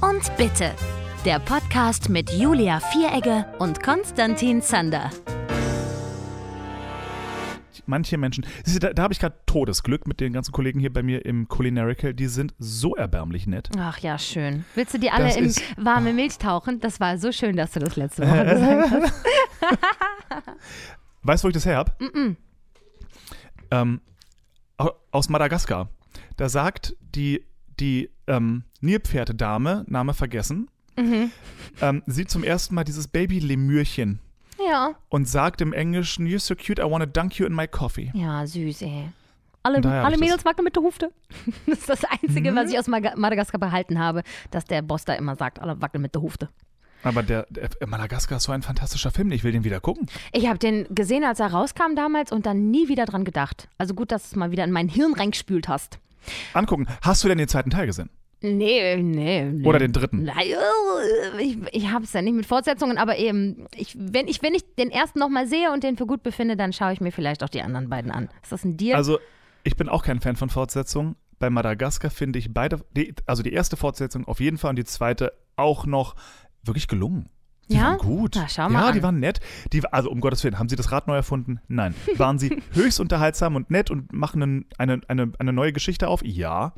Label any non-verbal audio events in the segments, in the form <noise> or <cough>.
und Bitte. Der Podcast mit Julia Vieregge und Konstantin Zander. Manche Menschen, du, da, da habe ich gerade Todesglück mit den ganzen Kollegen hier bei mir im Culinarical, die sind so erbärmlich nett. Ach ja, schön. Willst du die alle Das in ist- warme Milch tauchen? Das war so schön, dass du das letzte Woche gesagt <laughs> hast. <laughs> Weißt du, wo ich das her hab? Ähm, au- aus Madagaskar. Da sagt die, die ähm, Nilpferdedame, Name vergessen, Mhm. ähm, sieht zum ersten Mal dieses Baby-Lemürchen Ja. und sagt im Englischen, You're so cute, I wanna dunk you in my coffee. Ja, süß, ey. Alle, alle Mädels wackeln mit der Hufte. <laughs> Das ist das Einzige, was ich aus Madagaskar behalten habe, dass der Boss da immer sagt, alle wackeln mit der Hufte. Aber der, der Madagaskar ist so ein fantastischer Film, ich will den wieder gucken. Ich habe den gesehen, als er rauskam damals und dann nie wieder dran gedacht. Also gut, dass du es mal wieder in mein Hirn reingespült hast. Angucken. Hast du denn den zweiten Teil gesehen? Nee, nee, nee. Oder den dritten? Äh, ich, ich habe es ja nicht mit Fortsetzungen, aber eben, ich, wenn, ich, wenn ich den ersten nochmal sehe und den für gut befinde, dann schaue ich mir vielleicht auch die anderen beiden an. Ist das ein Deal? Also, ich bin auch kein Fan von Fortsetzungen. Bei Madagaskar finde ich beide, die, also die erste Fortsetzung auf jeden Fall und die zweite auch noch wirklich gelungen. Die Ja? waren gut. Na, schau mal ja, an. die waren nett. Die, also um Gottes Willen, haben sie das Rad neu erfunden? Nein. Waren sie <laughs> höchst unterhaltsam und nett und machen einen, eine, eine, eine neue Geschichte auf? Ja.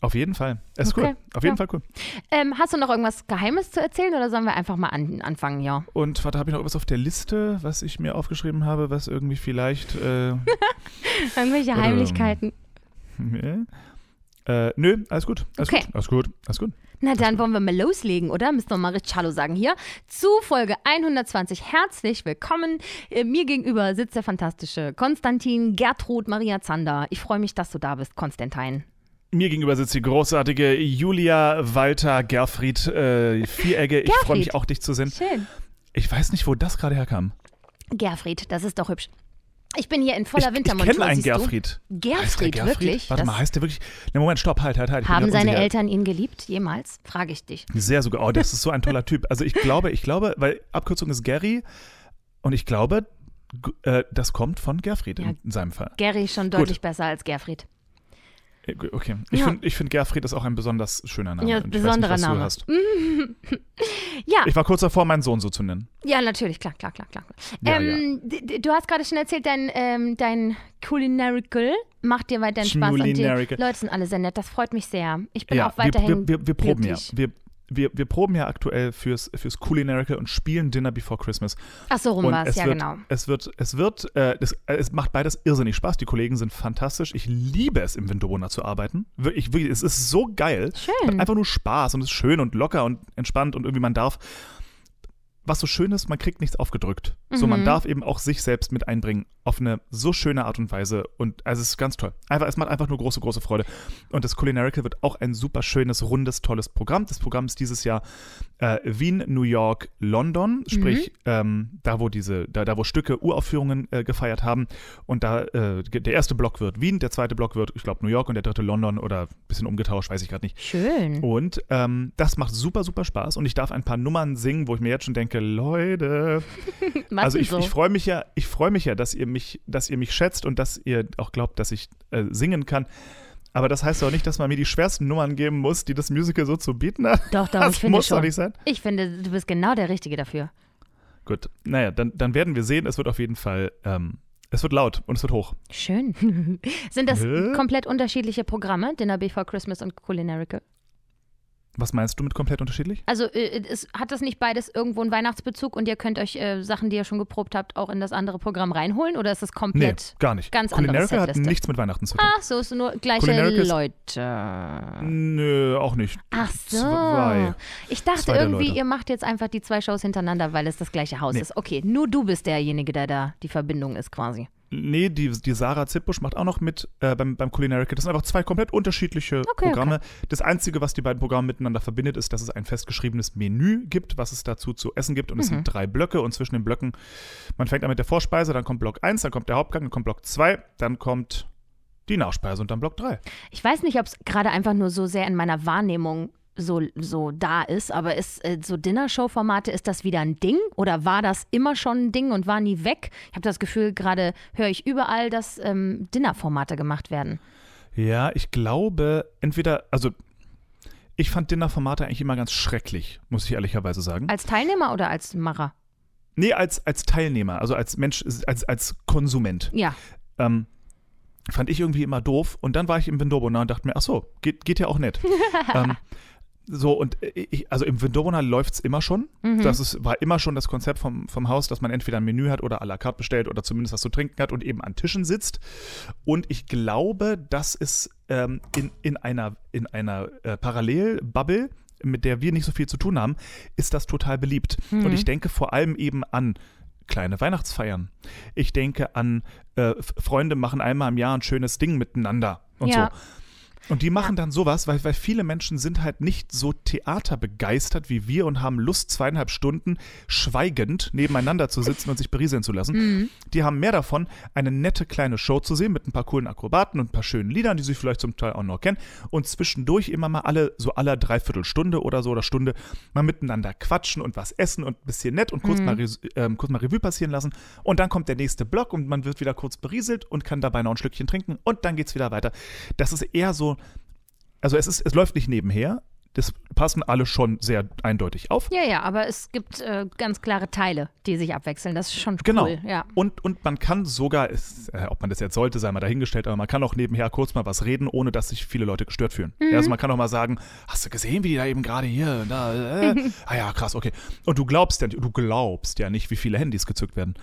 Auf jeden Fall. Es ist Mhm. Okay. cool. Auf jeden Ja. Fall cool. ähm, hast du noch irgendwas Geheimes zu erzählen oder sollen wir einfach mal an, anfangen, ja? Und warte, habe ich noch etwas auf der Liste, was ich mir aufgeschrieben habe, was irgendwie vielleicht. Äh, <laughs> Irgendwelche Heimlichkeiten. nee. <laughs> äh, nö, alles gut. Alles Okay. gut. Alles gut. Alles gut. Na, dann wollen wir mal loslegen, oder? Müssen wir mal richtig Hallo sagen hier. Zu Folge 120. Herzlich willkommen. Äh, Mir gegenüber sitzt der fantastische Konstantin Gertrud Maria Zander. Ich freue mich, dass du da bist, Konstantin. Mir gegenüber sitzt die großartige Julia Walter Gerfried äh, Vieregge. Ich freue mich auch, dich zu sehen. Schön. Ich weiß nicht, wo das gerade herkam. Gerfried, das ist doch hübsch. Ich bin hier in voller ich ich Wintermontur. kenne einen? Gerfried. Gerfried, Gerfried? wirklich? Warte Das- mal, heißt der wirklich? Ne, Moment, stopp, halt, halt, halt. Ich Haben seine unsicher. Eltern ihn geliebt, jemals? Frage ich dich. Sehr sogar. Oh, das ist so ein toller Typ. Also ich glaube, ich glaube, weil Abkürzung ist Gary und ich glaube, äh, das kommt von Gerfried Ja. in, in seinem Fall. Gary ist schon deutlich besser als Gerfried. Okay. Ich Ja. finde, find Gerfried ist auch ein besonders schöner Name. Ja, besonderer nicht, Name. <laughs> Ja, Ich war kurz davor, meinen Sohn so zu nennen. ja, natürlich, klar, klar, klar, klar. Ja, ähm, d- Du hast gerade schon erzählt, dein, ähm, dein Culinarical macht dir weiterhin Spaß und die. Leute sind alle sehr nett. Das freut mich sehr. Ich bin Ja, auch weiterhin wir, wir, wir proben glücklich. ja. Wir, wir, wir proben ja aktuell fürs, fürs Culinarical und spielen Dinner Before Christmas. Ach so rum war es, es ja wird, genau. Es wird, es wird, äh, das, äh, es macht beides irrsinnig Spaß. Die Kollegen sind fantastisch. Ich liebe es, im Winterwohner zu arbeiten. Wirklich, wirklich, es ist so geil. Schön. Macht einfach nur Spaß und es ist schön und locker und entspannt und irgendwie man darf. Was so schön ist, man kriegt nichts aufgedrückt. So, man Mhm. darf eben auch sich selbst mit einbringen auf eine so schöne Art und Weise. Und also es ist ganz toll. Einfach, es macht einfach nur große, große Freude. Und das Culinarical wird auch ein super schönes, rundes, tolles Programm. Das Programm ist dieses Jahr äh, Wien, New York, London, sprich ähm, da, wo diese, da, da wo Stücke Uraufführungen äh, gefeiert haben. Und da äh, der erste Block wird Wien, der zweite Block wird, ich glaube, New York und der dritte London oder ein bisschen umgetauscht, weiß ich gerade nicht. Schön. Und ähm, das macht super, super Spaß. Und ich darf ein paar Nummern singen, wo ich mir jetzt schon denke, Leute, <laughs> also ich, so? ich freue mich ja, ich freue mich ja, dass ihr mich, dass ihr mich schätzt und dass ihr auch glaubt, dass ich äh, singen kann. Aber das heißt doch nicht, dass man mir die schwersten Nummern geben muss, die das Musical so zu bieten hat. doch, doch, das ich finde muss doch schon. nicht sein. Ich finde, du bist genau der Richtige dafür. Gut, naja, dann, dann werden wir sehen. Es wird auf jeden Fall, ähm, es wird laut und es wird hoch. Schön. <laughs> Sind das Hä? komplett unterschiedliche Programme, Dinner Before Christmas und Culinarical? Was meinst du mit komplett unterschiedlich? Also äh, es, hat das nicht beides irgendwo einen Weihnachtsbezug und ihr könnt euch äh, Sachen, die ihr schon geprobt habt, auch in das andere Programm reinholen? Oder ist Nee, komplett gar nicht. ganz Culinarical hat nichts mit Weihnachten zu tun. Ach so, es sind nur gleiche Culinarical ist- Leute. Nö, auch nicht. Ach so. Zwei. Ich dachte irgendwie, ihr macht jetzt einfach die zwei Shows hintereinander, weil es das gleiche Haus Nee. ist. Okay, nur du bist derjenige, der da die Verbindung ist quasi. Nee, die, die Sarah Zippbusch macht auch noch mit äh, beim, beim Culinarical. Das sind einfach zwei komplett unterschiedliche Okay, Programme. Das Einzige, was die beiden Programme miteinander verbindet, ist, dass es ein festgeschriebenes Menü gibt, was es dazu zu essen gibt. Und es Mhm. sind drei Blöcke. Und zwischen den Blöcken, man fängt an mit der Vorspeise, dann kommt Block 1, dann kommt der Hauptgang, dann kommt Block 2, dann kommt die Nachspeise und dann Block 3. Ich weiß nicht, ob es gerade einfach nur so sehr in meiner Wahrnehmung so, so da ist, aber ist äh, so Dinnershow-Formate, ist das wieder ein Ding oder war das immer schon ein Ding und war nie weg? Ich habe das Gefühl, gerade höre ich überall, dass ähm, Dinnerformate gemacht werden. Ja, ich glaube, entweder, also Ich fand Dinnerformate eigentlich immer ganz schrecklich, muss ich ehrlicherweise sagen. Als Teilnehmer oder als Macher? Nee, als, als Teilnehmer, also als Mensch, als, als Konsument. Ja. Ähm, fand ich irgendwie immer doof. Und dann war ich im Vindobona und dachte mir, ach so, geht, geht ja auch nett. <laughs> ähm, so, und ich, also im Vindobona läuft es immer schon. Mhm. Das ist, war immer schon das Konzept vom, vom Haus, dass man entweder ein Menü hat oder à la carte bestellt oder zumindest was zu trinken hat und eben an Tischen sitzt. Und ich glaube, dass es ähm, in, in einer, in einer äh, Parallelbubble, mit der wir nicht so viel zu tun haben, ist das total beliebt. Mhm. Und ich denke vor allem eben an kleine Weihnachtsfeiern. Ich denke an äh, Freunde machen einmal im Jahr ein schönes Ding miteinander und Ja. so. Und die machen dann sowas, weil, weil viele Menschen sind halt nicht so theaterbegeistert wie wir und haben Lust, zweieinhalb Stunden schweigend nebeneinander zu sitzen und sich berieseln zu lassen. Mhm. Die haben mehr davon, eine nette kleine Show zu sehen mit ein paar coolen Akrobaten und ein paar schönen Liedern, die sie vielleicht zum Teil auch noch kennen. Und zwischendurch immer mal alle, so aller Dreiviertelstunde oder so oder Stunde mal miteinander quatschen und was essen und ein bisschen nett und kurz, mal, Res- ähm, kurz mal Revue passieren lassen. Und dann kommt der nächste Block und man wird wieder kurz berieselt und kann dabei noch ein Schlückchen trinken und dann geht's wieder weiter. Das ist eher so, also es ist, es läuft nicht nebenher. Das passen alle schon sehr eindeutig auf. Ja, ja, aber es gibt äh, ganz klare Teile, die sich abwechseln. Das ist schon cool. Genau. Ja. Und, und man kann sogar, ist, äh, ob man das jetzt sollte, sei mal dahingestellt, aber man kann auch nebenher kurz mal was reden, ohne dass sich viele Leute gestört fühlen. Mhm. Ja, also man kann auch mal sagen, hast du gesehen, wie die da eben gerade hier, da, äh, <laughs> ah ja, krass, okay. Und du glaubst ja, du glaubst ja nicht, wie viele Handys gezückt werden.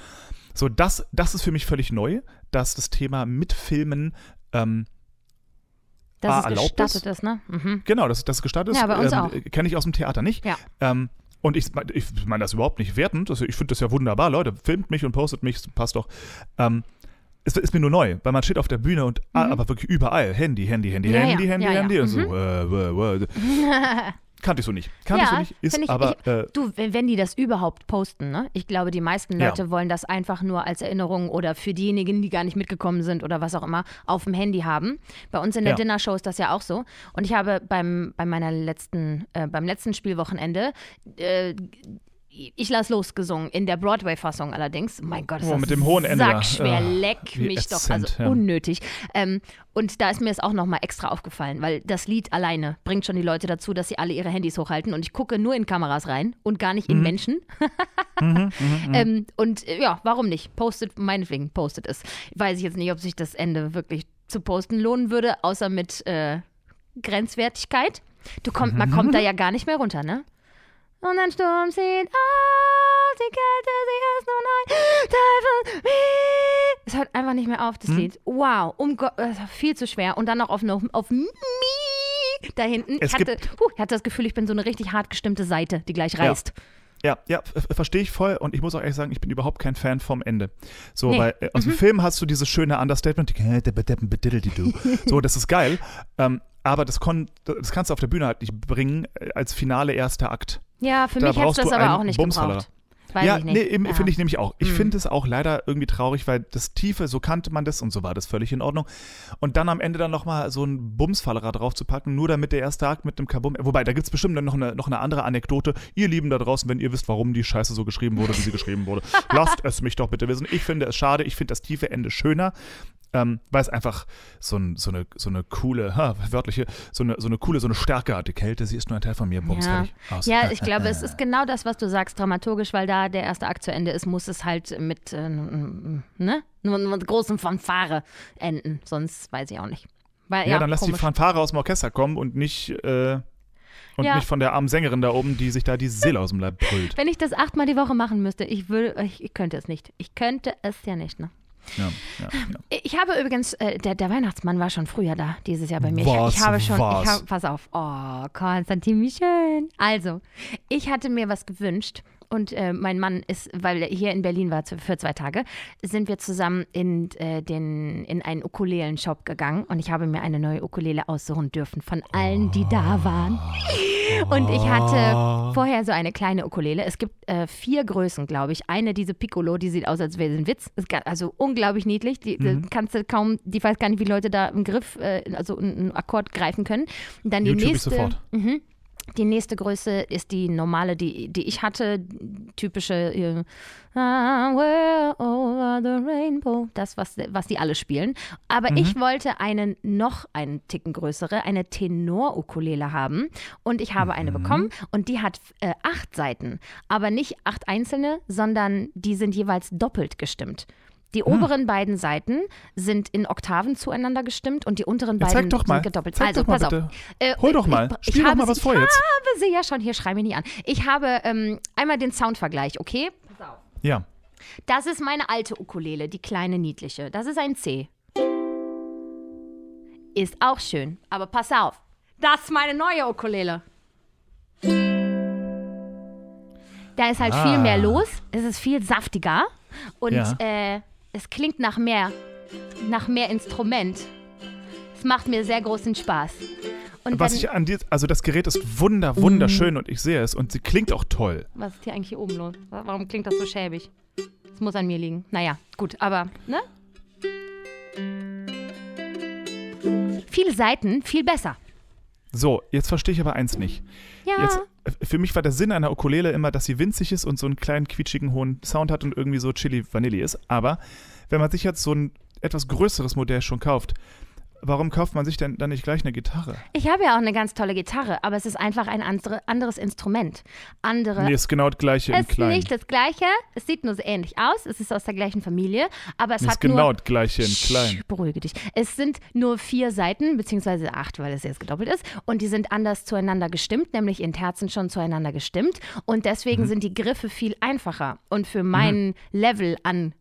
So, das, das ist für mich völlig neu, dass das Thema Mitfilmen, ähm, Dass es erlaubt gestattet ist, ne? Mhm. Genau, das, das gestartet ist. Ja, bei uns ähm, auch. Kenne ich aus dem Theater nicht. Ja. Ähm, und ich, ich meine das überhaupt nicht wertend. Also ich finde das ja wunderbar. Leute, filmt mich und postet mich, passt doch. Ähm, es ist mir nur neu, weil man steht auf der Bühne und ah, aber wirklich überall Handy, Handy, Handy, Mhm. Ja, Handy, ja, Handy, ja, ja. Handy. Und so, Mhm. äh, äh, äh. <laughs> Kannte ich so nicht. Kannte ich so Ja, nicht. Ist ich- aber ich- äh, Du, wenn die das überhaupt posten, ne? Ich glaube, die meisten Ja. Leute wollen das einfach nur als Erinnerung oder für diejenigen, die gar nicht mitgekommen sind oder was auch immer, auf dem Handy haben. Bei uns in der Ja. Dinnershow ist das ja auch so. Und ich habe beim, bei meiner letzten, äh, beim letzten Spielwochenende äh, ich lass los gesungen, in der Broadway-Fassung allerdings. Mein Gott, ist Oh, das mit dem hohen Ende sackschwer, Ah, leck mich doch, ätzend, also ja. unnötig. Ähm, und da ist mir es auch nochmal extra aufgefallen, weil das Lied alleine bringt schon die Leute dazu, dass sie alle ihre Handys hochhalten und ich gucke nur in Kameras rein und gar nicht in Mhm. Menschen. <laughs> ähm, und äh, ja, warum nicht? Postet, meinetwegen, postet es. Weiß ich jetzt nicht, ob sich das Ende wirklich zu posten lohnen würde, außer mit äh, Grenzwertigkeit. Du kommt, man kommt da ja gar nicht mehr runter, ne? Und ein Sturm zieht auf, die Kälte, sie ist nun ein Teil von mir. Es hört einfach nicht mehr auf, das Lied. Wow, um Gott, das war viel zu schwer. Und dann noch auf, auf Mi da hinten. Es ich, hatte, huh, ich hatte das Gefühl, ich bin so eine richtig hart gestimmte Seite, die gleich Ja. reißt. Ja, ja, f- verstehe ich voll und ich muss auch ehrlich sagen, ich bin überhaupt kein Fan vom Ende. So, Nee. weil äh, aus dem Film hast du dieses schöne Understatement, die- <laughs> so, das ist geil, ähm, aber das, kon das kannst du auf der Bühne halt nicht bringen äh, als Finale erster Akt. Ja, für Da mich hätte es brauchst du das aber auch nicht Bumsfallerer. gebraucht. Weiß ja, nee, Ja. finde ich nämlich auch. Ich Mhm. finde es auch leider irgendwie traurig, weil das Tiefe, so kannte man das und so war das völlig in Ordnung. Und dann am Ende dann nochmal so ein Bumsfallerer draufzupacken, nur damit der erste Akt mit dem Kabum. Wobei, da gibt es bestimmt dann noch eine, noch eine andere Anekdote. Ihr Lieben da draußen, wenn ihr wisst, warum die Scheiße so geschrieben wurde, wie sie geschrieben wurde, <laughs> lasst es mich doch bitte wissen. Ich finde es schade, ich finde das tiefe Ende schöner. Ähm, weil es einfach so, ein, so, eine, so eine coole, ha, wörtliche, so eine, so eine coole, so eine Stärke hat. Die Kälte, sie ist nur ein Teil von mir. Bums, Ja. Aus. ja, <laughs> ich glaube, es ist genau das, was du sagst, dramaturgisch, weil da der erste Akt zu Ende ist, muss es halt mit, äh, ne? Mit großem Fanfare enden. Sonst weiß ich auch nicht. Weil, Ja, ja, dann lass die komisch. Fanfare aus dem Orchester kommen und nicht, äh, und Ja. nicht von der armen Sängerin da oben, die sich da die Seele aus dem Leib brüllt. Wenn ich das achtmal die Woche machen müsste, ich würde, ich, ich könnte es nicht. Ich könnte es ja nicht, ne? Ja, ja, ja. Ich habe übrigens, äh, der, der Weihnachtsmann war schon früher da, dieses Jahr bei mir. Was, ich, ich habe schon, was? ich habe, pass auf, oh, Konstantin, wie schön. Also, ich hatte mir was gewünscht und äh, mein Mann ist, weil er hier in Berlin war für zwei Tage, sind wir zusammen in, äh, den, in einen Ukulelen-Shop gegangen und ich habe mir eine neue Ukulele aussuchen dürfen von allen, die da waren. Und ich hatte vorher so eine kleine Ukulele. Es gibt äh, vier Größen, glaube ich. Eine, diese Piccolo, die sieht aus, als wäre sie ein Witz. Ist ga- also unglaublich niedlich. Die, die kannst du kaum, die weiß gar nicht, wie Leute da im Griff, äh, also einen Akkord greifen können. Und dann die YouTube ich nächste. sofort. Mhm. Die nächste Größe ist die normale, die, die ich hatte, typische äh, Somewhere over the rainbow, das, was, was die alle spielen. Aber ich wollte eine noch einen Ticken größere, eine Tenor-Ukulele haben. Und ich habe eine bekommen und die hat äh, acht Seiten. Aber nicht acht einzelne, sondern die sind jeweils doppelt gestimmt. Die oberen beiden Seiten sind in Oktaven zueinander gestimmt und die unteren Ja, beiden doch mal. sind gedoppelt. Zeig also, doch mal pass bitte. auf. Äh, Hol doch mal. Ich, Spiel ich doch habe mal sie- was vor jetzt. Ich habe sie ja schon, hier schrei mich nicht an. Ich habe ähm, einmal den Soundvergleich, okay? Pass auf. Ja. Das ist meine alte Ukulele, die kleine niedliche. Das ist ein C. Ist auch schön, aber pass auf. Das ist meine neue Ukulele. Da ist halt viel Ah. mehr los. Es ist viel saftiger und Ja. äh, es klingt nach mehr, nach mehr Instrument. Es macht mir sehr großen Spaß. Und Was ich an dir, also das Gerät ist wunder, wunderschön und ich sehe es und sie klingt auch toll. was ist hier eigentlich hier oben los? Warum klingt das so schäbig? Es muss an mir liegen. Naja, gut, aber, ne? Viele Seiten, viel besser. So, jetzt verstehe ich aber eins nicht. Ja. Jetzt, äh, für mich war der Sinn einer Ukulele immer, dass sie winzig ist und so einen kleinen quietschigen hohen Sound hat und irgendwie so Chili Vanilli ist. Aber wenn man sich jetzt so ein etwas größeres Modell schon kauft, warum kauft man sich denn dann nicht gleich eine Gitarre? Ich habe ja auch eine ganz tolle Gitarre, aber es ist einfach ein andere, anderes Instrument. Andere. Nee, ist genau das gleiche es ist nicht das gleiche. Es sieht nur so ähnlich aus. Es ist aus der gleichen Familie, aber es Nee, hat ist genau nur. das gleiche in klein. Sch, beruhige dich. Es sind nur vier Seiten, beziehungsweise acht, weil es jetzt gedoppelt ist. Und die sind anders zueinander gestimmt, nämlich in Terzen schon zueinander gestimmt. Und Mhm. deswegen sind die Griffe viel einfacher. Und für mein Level an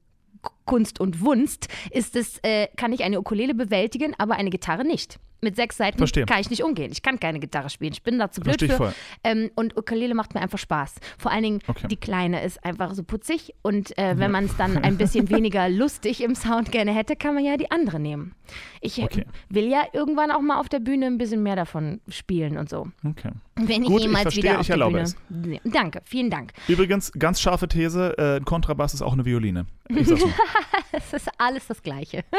Kunst und Wunst ist es, äh, kann ich eine Ukulele bewältigen, aber eine Gitarre nicht. Mit sechs Seiten Verstehe. kann ich nicht umgehen. Ich kann keine Gitarre spielen. Ich bin da zu blöd Verstehe ich für. Ähm, und Ukulele macht mir einfach Spaß. Vor allen Dingen Okay. die kleine ist einfach so putzig. Und äh, wenn man es dann ein bisschen <laughs> weniger lustig im Sound gerne hätte, kann man ja die andere nehmen. Ich Okay. will ja irgendwann auch mal auf der Bühne ein bisschen mehr davon spielen und so. Okay. Wenn Gut, ich ich jemals verstehe, wieder auf ich erlaube es. Danke, vielen Dank. Übrigens, ganz scharfe These, äh, ein Kontrabass ist auch eine Violine. Ich. <laughs> Es ist alles das Gleiche. <laughs>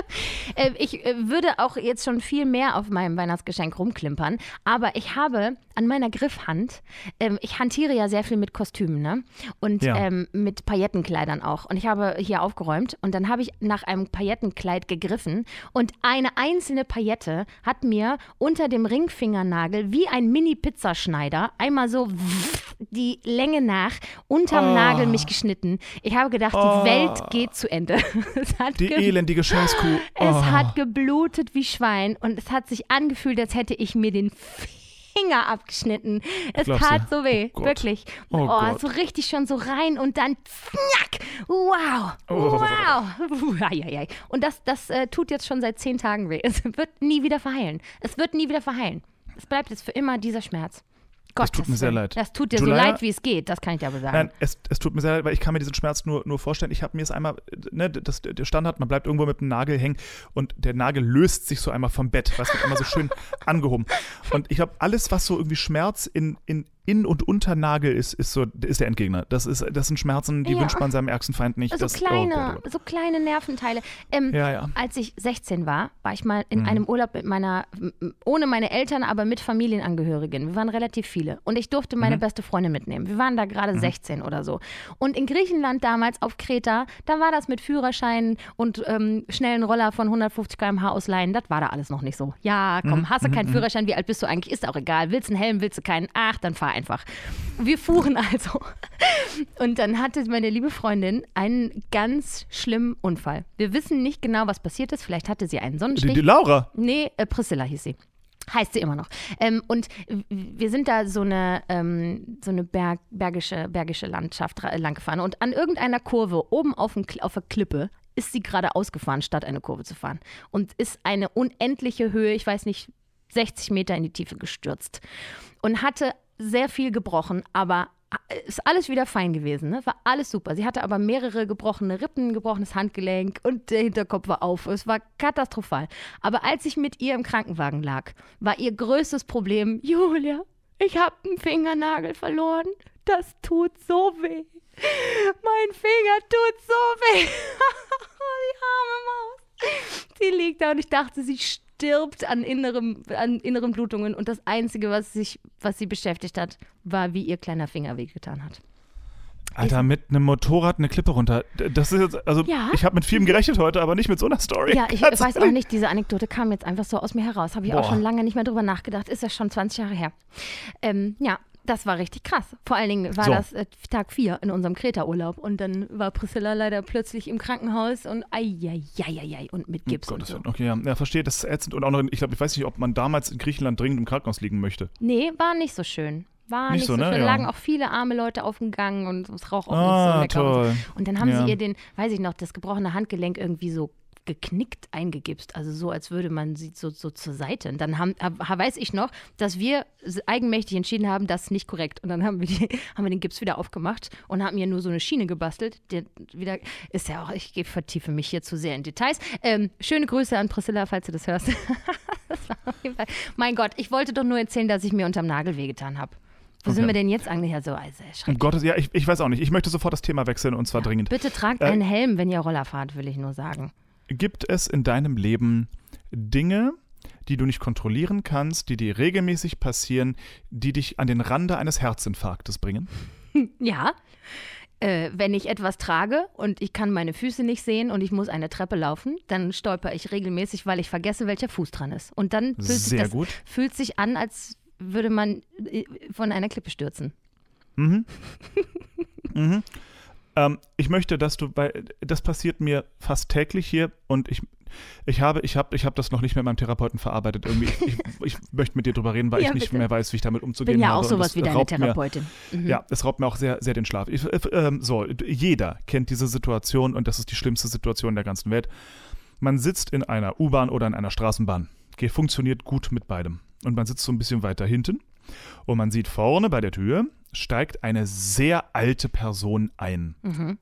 Äh, ich äh, würde auch jetzt schon viel mehr auf meinem Weihnachtsgeschenk rumklimpern, aber ich habe an meiner Griffhand, ähm, ich hantiere ja sehr viel mit Kostümen, ne? Und Ja. ähm, mit Paillettenkleidern auch. Und ich habe hier aufgeräumt und dann habe ich nach einem Paillettenkleid gegriffen und eine einzelne Paillette hat mir unter dem Ringfingernagel wie ein Mini-Pizzaschneider einmal so die Länge nach unterm Oh. Nagel mich geschnitten. Ich habe gedacht, Oh. die Welt geht zu Ende. <laughs> es hat, Die ge elendige Scheißkuh. es Oh. hat geblutet wie Schwein und es hat sich angefühlt, als hätte ich mir den Finger abgeschnitten. Es Glaubst tat du? so weh, Oh wirklich. Oh Oh, so richtig schon so rein und dann knack. Wow. Oh. Wow. <laughs> Und das, das äh, tut jetzt schon seit zehn Tagen weh. Es wird nie wieder verheilen. Es wird nie wieder verheilen. Es bleibt jetzt für immer dieser Schmerz. Gottes tut mir sehr leid. Das tut dir so Julia? leid, wie es geht. Das kann ich dir aber sagen. Nein, es, es tut mir sehr leid, weil ich kann mir diesen Schmerz nur, nur vorstellen. Ich habe mir es einmal, ne, das, der Standard, man bleibt irgendwo mit dem Nagel hängen und der Nagel löst sich so einmal vom Bett, was wird einmal so schön <laughs> angehoben. Und ich glaube, alles, was so irgendwie Schmerz in, in, in und unter Nagel ist, ist so, ist der Endgegner. Das, ist, das sind Schmerzen, die Ja. wünscht man seinem ärgsten Feind nicht. so das, kleine, oh Gott, oh Gott. so kleine Nerventeile. Ähm, Ja, ja. Als ich 16 war, war ich mal in Mhm. einem Urlaub mit meiner, ohne meine Eltern, aber mit Familienangehörigen. Wir waren relativ viele. Und ich durfte meine Mhm. beste Freundin mitnehmen. Wir waren da gerade 16 oder so. Und in Griechenland damals auf Kreta, da war das mit Führerschein und ähm, schnellen Roller von 150 km/h ausleihen. Das war da alles noch nicht so. Ja, Mhm. komm, hast du keinen Führerschein? Wie alt bist du eigentlich? Ist auch egal. Willst du einen Helm? Willst du keinen? Ach, dann fahr einfach. Wir fuhren also. Und dann hatte meine liebe Freundin einen ganz schlimmen Unfall. Wir wissen nicht genau, was passiert ist. Vielleicht hatte sie einen Die, Sonnenstich. die Laura, Nee, äh, Priscilla hieß sie. Heißt sie immer noch. Ähm, und wir sind da so eine, ähm, so eine Berg, bergische, bergische Landschaft ra- lang gefahren. Und an irgendeiner Kurve oben auf, Kl- auf der Klippe ist sie gerade ausgefahren, statt eine Kurve zu fahren. Und ist eine unendliche Höhe, ich weiß nicht, 60 Meter in die Tiefe gestürzt. Und hatte sehr viel gebrochen, aber ist alles wieder fein gewesen, ne? War alles super. Sie hatte aber mehrere gebrochene Rippen, gebrochenes Handgelenk und der Hinterkopf war auf. Es war katastrophal. Aber als ich mit ihr im Krankenwagen lag, war ihr größtes Problem, Julia, ich habe einen Fingernagel verloren. Das tut so weh. Mein Finger tut so weh. <laughs> Die arme Maus. Sie liegt da und ich dachte, sie stirbt. Stirbt an, innerem, an inneren Blutungen und das Einzige, was, sich, was sie beschäftigt hat, war, wie ihr kleiner Finger wehgetan hat. Alter, mit einem Motorrad eine Klippe runter. Das ist jetzt, also Ja. ich habe mit vielem gerechnet heute, aber nicht mit so einer Story. Ja, ich Ganz weiß auch nicht, diese Anekdote kam jetzt einfach so aus mir heraus. Habe ich auch Boah. schon lange nicht mehr drüber nachgedacht. Ist ja schon 20 Jahre her. Ähm, ja, das war richtig krass. Vor allen Dingen war So. das äh, Tag 4 in unserem Kreta-Urlaub. Und dann war Priscilla leider plötzlich im Krankenhaus und eieieiei und mit Gips und Gottes so. Okay, ja. ja, verstehe, das ist ätzend. Und auch noch, ich glaube, ich weiß nicht, ob man damals in Griechenland dringend im Krankenhaus liegen möchte. Nee, war nicht so schön. War Nicht nicht, so, so, ne? schön. Ja. lagen auch viele arme Leute auf dem Gang und es roch auch Ah, nicht so lecker. Und, toll. so. und dann haben Ja. sie ihr den, weiß ich noch, das gebrochene Handgelenk irgendwie so geknickt eingegipst, also so, als würde man sie so, so zur Seite. Und dann haben, hab, weiß ich noch, dass wir eigenmächtig entschieden haben, das ist nicht korrekt. Und dann haben wir, die, <laughs> haben wir den Gips wieder aufgemacht und haben ihr nur so eine Schiene gebastelt. Der wieder ist ja auch, ich vertiefe mich hier zu sehr in Details. Ähm, schöne Grüße an Priscilla, falls du das hörst. <laughs> das. Mein Gott, ich wollte doch nur erzählen, dass ich mir unterm Nagel wehgetan habe. Wo sind Okay. wir denn jetzt eigentlich? Ja, so, also, Um. Gottes, ja, ich, ich weiß auch nicht. Ich möchte sofort das Thema wechseln und zwar dringend. Bitte tragt Äh, einen Helm, wenn ihr Roller fahrt, will ich nur sagen. Gibt es in deinem Leben Dinge, die du nicht kontrollieren kannst, die dir regelmäßig passieren, die dich an den Rande eines Herzinfarktes bringen? <laughs> Ja. Äh, wenn ich etwas trage und ich kann meine Füße nicht sehen und ich muss eine Treppe laufen, dann stolper ich regelmäßig, weil ich vergesse, welcher Fuß dran ist. Und dann fühlt sich das fühlt sich an, als würde man äh, von einer Klippe stürzen. Mhm. <laughs> mhm. Ähm, ich möchte, dass du, weil das passiert mir fast täglich hier und ich, ich habe, ich habe, ich habe das noch nicht mit meinem Therapeuten verarbeitet. Irgendwie, ich, ich, <laughs> ich möchte mit dir drüber reden, weil Ja, ich nicht bitte. mehr weiß, wie ich damit Ich umzugehen bin ja habe. auch und sowas wie deine raubt mir- Therapeutin. Mhm. Ja, es raubt mir auch sehr, sehr den Schlaf. Ich, äh, ähm, so, jeder kennt diese Situation und das ist die schlimmste Situation der ganzen Welt. Man sitzt in einer U-Bahn oder in einer Straßenbahn. Ge- Funktioniert gut mit beidem. Und man sitzt so ein bisschen weiter hinten und man sieht vorne bei der Tür steigt eine sehr alte Person ein. Mhm.